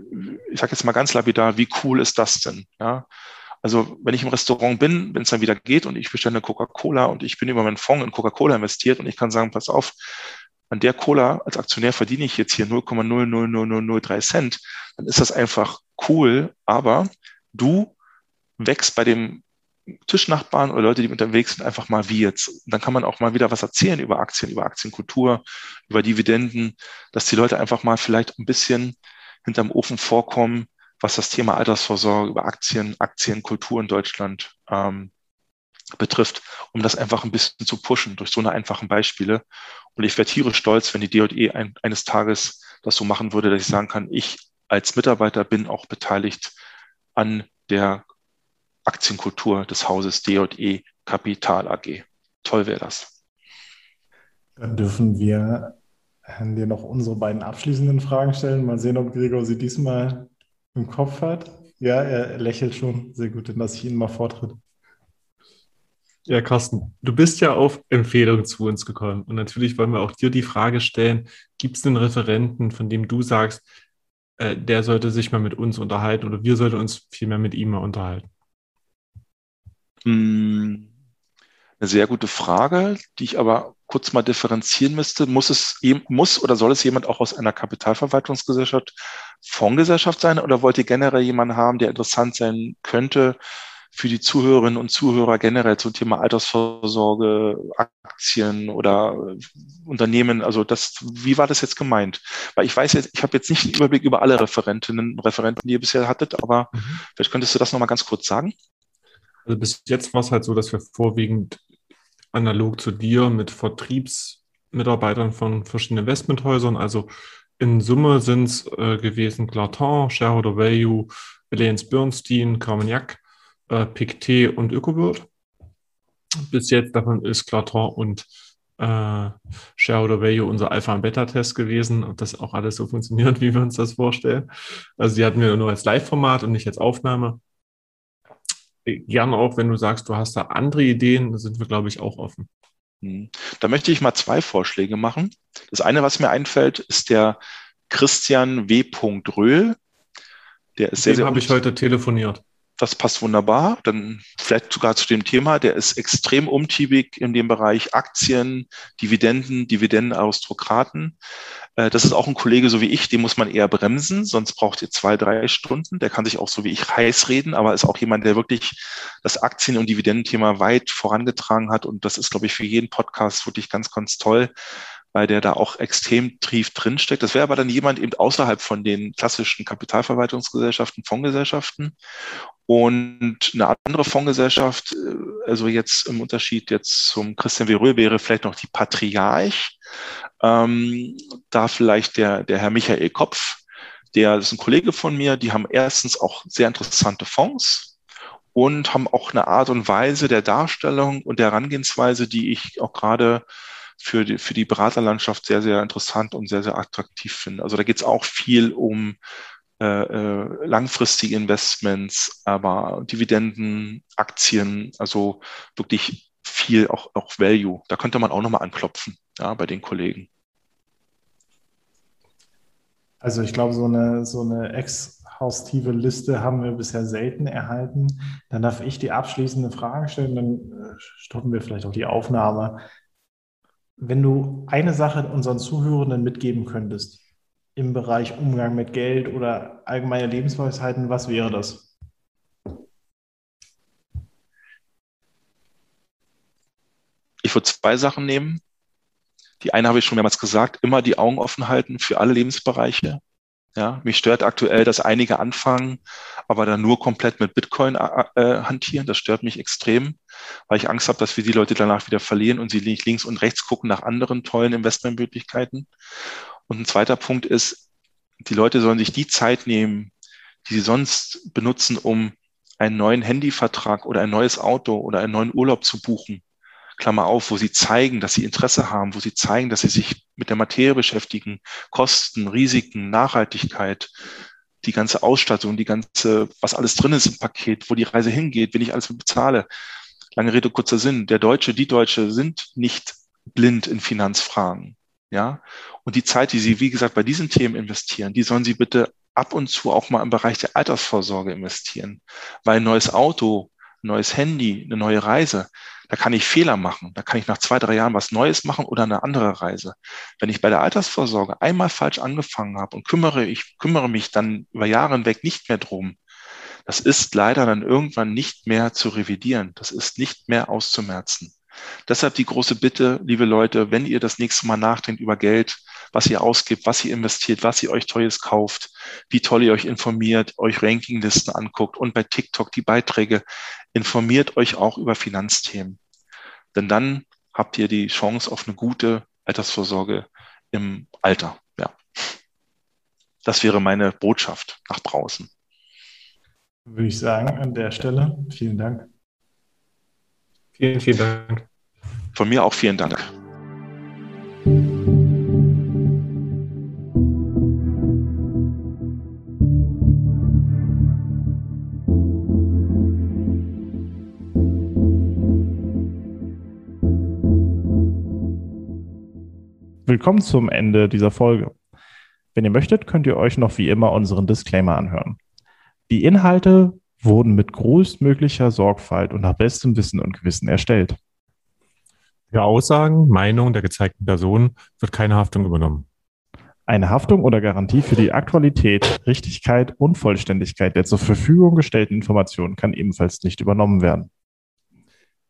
C: ich sage jetzt mal ganz lapidar, wie cool ist das denn? Ja, also wenn ich im Restaurant bin, wenn es dann wieder geht und ich bestelle eine Coca-Cola und ich bin über meinen Fonds in Coca-Cola investiert und ich kann sagen, pass auf, an der Cola als Aktionär verdiene ich jetzt hier 0,00003 Cent, dann ist das einfach cool, aber du wächst bei dem Tischnachbarn oder Leute, die unterwegs sind, einfach mal wie jetzt. Und dann kann man auch mal wieder was erzählen über Aktien, über Aktienkultur, über Dividenden, dass die Leute einfach mal vielleicht ein bisschen hinterm Ofen vorkommen, was das Thema Altersvorsorge über Aktien, Aktienkultur in Deutschland ähm, betrifft, um das einfach ein bisschen zu pushen durch so eine einfachen Beispiele. Und ich wäre tierisch stolz, wenn die DJE ein, eines Tages das so machen würde, dass ich sagen kann, ich als Mitarbeiter bin auch beteiligt an der Aktienkultur des Hauses DJE Kapital AG. Toll wäre das.
A: Dann dürfen wir dir noch unsere beiden abschließenden Fragen stellen. Mal sehen, ob Gregor sie diesmal im Kopf hat. Ja, er lächelt schon. Sehr gut, dann lasse ich ihn mal vortritt.
B: Ja, Carsten, du bist ja auf Empfehlung zu uns gekommen. Und natürlich wollen wir auch dir die Frage stellen, gibt es einen Referenten, von dem du sagst, äh, der sollte sich mal mit uns unterhalten oder wir sollten uns vielmehr mit ihm mal unterhalten?
C: Hm, eine sehr gute Frage, die ich aber kurz mal differenzieren müsste. Muss es, muss oder soll es jemand auch aus einer Kapitalverwaltungsgesellschaft, Fondsgesellschaft sein oder wollt ihr generell jemanden haben, der interessant sein könnte für die Zuhörerinnen und Zuhörer generell zum Thema Altersvorsorge, Aktien oder Unternehmen? Also das, wie war das jetzt gemeint? Weil ich weiß jetzt, ich habe jetzt nicht einen Überblick über alle Referentinnen und Referenten, die ihr bisher hattet, aber mhm. vielleicht könntest du das nochmal ganz kurz sagen.
B: Also bis jetzt war es halt so, dass wir vorwiegend analog zu dir mit Vertriebsmitarbeitern von verschiedenen Investmenthäusern, also in Summe sind es äh, gewesen Glaton, Shareholder Value, Allianz Bernstein, Carmagnac, äh, Pictet und Ökobird. Bis jetzt davon ist Glaton und äh, Shareholder Value unser Alpha- und Beta-Test gewesen, ob das auch alles so funktioniert, <laughs> wie wir uns das vorstellen. Also die hatten wir nur als Live-Format und nicht als Aufnahme gerne auch, wenn du sagst, du hast da andere Ideen, sind wir, glaube ich, auch offen.
C: Hm. Da möchte ich mal zwei Vorschläge machen. Das eine, was mir einfällt, ist der Christian W. Röhl.
B: Der ist sehr, sehr habe ich heute telefoniert
C: das passt wunderbar. Dann vielleicht sogar zu dem Thema, der ist extrem umtriebig in dem Bereich Aktien, Dividenden, Dividendenaristokraten. Äh, das ist auch ein Kollege so wie ich, den muss man eher bremsen, sonst braucht ihr zwei, drei Stunden. Der kann sich auch so wie ich heiß reden, aber ist auch jemand, der wirklich das Aktien- und Dividendenthema weit vorangetragen hat. Und das ist, glaube ich, für jeden Podcast wirklich ganz, ganz toll weil der da auch extrem tief drinsteckt. Das wäre aber dann jemand eben außerhalb von den klassischen Kapitalverwaltungsgesellschaften, Fondsgesellschaften. Und eine andere Fondsgesellschaft, äh, also jetzt im Unterschied jetzt zum Christian Veröhl wäre vielleicht noch die Patriarch. Ähm, da vielleicht der, der Herr Michael Kopf, der ist ein Kollege von mir, die haben erstens auch sehr interessante Fonds und haben auch eine Art und Weise der Darstellung und der Herangehensweise, die ich auch gerade für die, für die Beraterlandschaft sehr, sehr interessant und sehr, sehr attraktiv finde. Also da geht es auch viel um äh, äh, langfristige Investments, aber Dividenden, Aktien, also wirklich viel auch, auch Value. Da könnte man auch nochmal anklopfen, ja, bei den Kollegen.
A: Also ich glaube, so eine, so eine exhaustive Liste haben wir bisher selten erhalten. Dann darf ich die abschließende Frage stellen, dann äh, stoppen wir vielleicht auch die Aufnahme. Wenn du eine Sache unseren Zuhörenden mitgeben könntest im Bereich Umgang mit Geld oder allgemeine Lebensweisheiten, was wäre das?
C: Ich würde zwei Sachen nehmen. Die eine habe ich schon mehrmals gesagt, immer die Augen offen halten für alle Lebensbereiche. Ja, mich stört aktuell, dass einige anfangen, aber dann nur komplett mit Bitcoin äh, äh, hantieren. Das stört mich extrem, weil ich Angst habe, dass wir die Leute danach wieder verlieren und sie nicht links und rechts gucken nach anderen tollen Investmentmöglichkeiten. Und ein zweiter Punkt ist, die Leute sollen sich die Zeit nehmen, die sie sonst benutzen, um einen neuen Handyvertrag oder ein neues Auto oder einen neuen Urlaub zu buchen, Klammer auf, wo sie zeigen, dass sie Interesse haben, wo sie zeigen, dass sie sich mit der Materie beschäftigen, Kosten, Risiken, Nachhaltigkeit, die ganze Ausstattung, die ganze, was alles drin ist im Paket, wo die Reise hingeht, wenn ich alles bezahle. Lange Rede, kurzer Sinn. Der Deutsche, die Deutsche sind nicht blind in Finanzfragen. Ja. Und die Zeit, die Sie, wie gesagt, bei diesen Themen investieren, die sollen Sie bitte ab und zu auch mal im Bereich der Altersvorsorge investieren. Weil ein neues Auto, ein neues Handy, eine neue Reise, da kann ich Fehler machen. Da kann ich nach zwei, drei Jahren was Neues machen oder eine andere Reise. Wenn ich bei der Altersvorsorge einmal falsch angefangen habe und kümmere, ich kümmere mich dann über Jahre hinweg nicht mehr drum, das ist leider dann irgendwann nicht mehr zu revidieren. Das ist nicht mehr auszumerzen. Deshalb die große Bitte, liebe Leute, wenn ihr das nächste Mal nachdenkt über Geld, was ihr ausgibt, was ihr investiert, was ihr euch Tolles kauft, wie toll ihr euch informiert, euch Rankinglisten anguckt und bei TikTok die Beiträge, informiert euch auch über Finanzthemen. Denn dann habt ihr die Chance auf eine gute Altersvorsorge im Alter. Ja. Das wäre meine Botschaft nach draußen.
A: Würde ich sagen, an der Stelle. Vielen Dank.
B: Vielen, vielen Dank.
C: Von mir auch vielen Dank.
A: Willkommen zum Ende dieser Folge. Wenn ihr möchtet, könnt ihr euch noch wie immer unseren Disclaimer anhören. Die Inhalte wurden mit größtmöglicher Sorgfalt und nach bestem Wissen und Gewissen erstellt.
B: Für Aussagen, Meinungen der gezeigten Personen wird keine Haftung übernommen.
A: Eine Haftung oder Garantie für die Aktualität, Richtigkeit und Vollständigkeit der zur Verfügung gestellten Informationen kann ebenfalls nicht übernommen werden.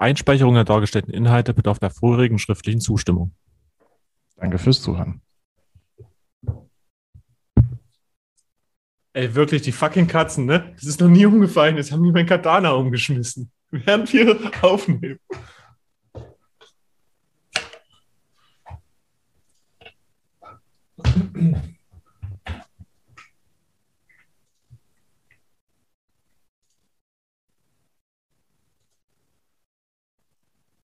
B: Einspeicherung der dargestellten Inhalte bedarf der vorherigen schriftlichen Zustimmung.
A: Danke fürs Zuhören.
B: Ey, wirklich, die fucking Katzen, ne? Das ist noch nie umgefallen. Jetzt haben die mein Katana umgeschmissen. Während wir <laughs> aufnehmen.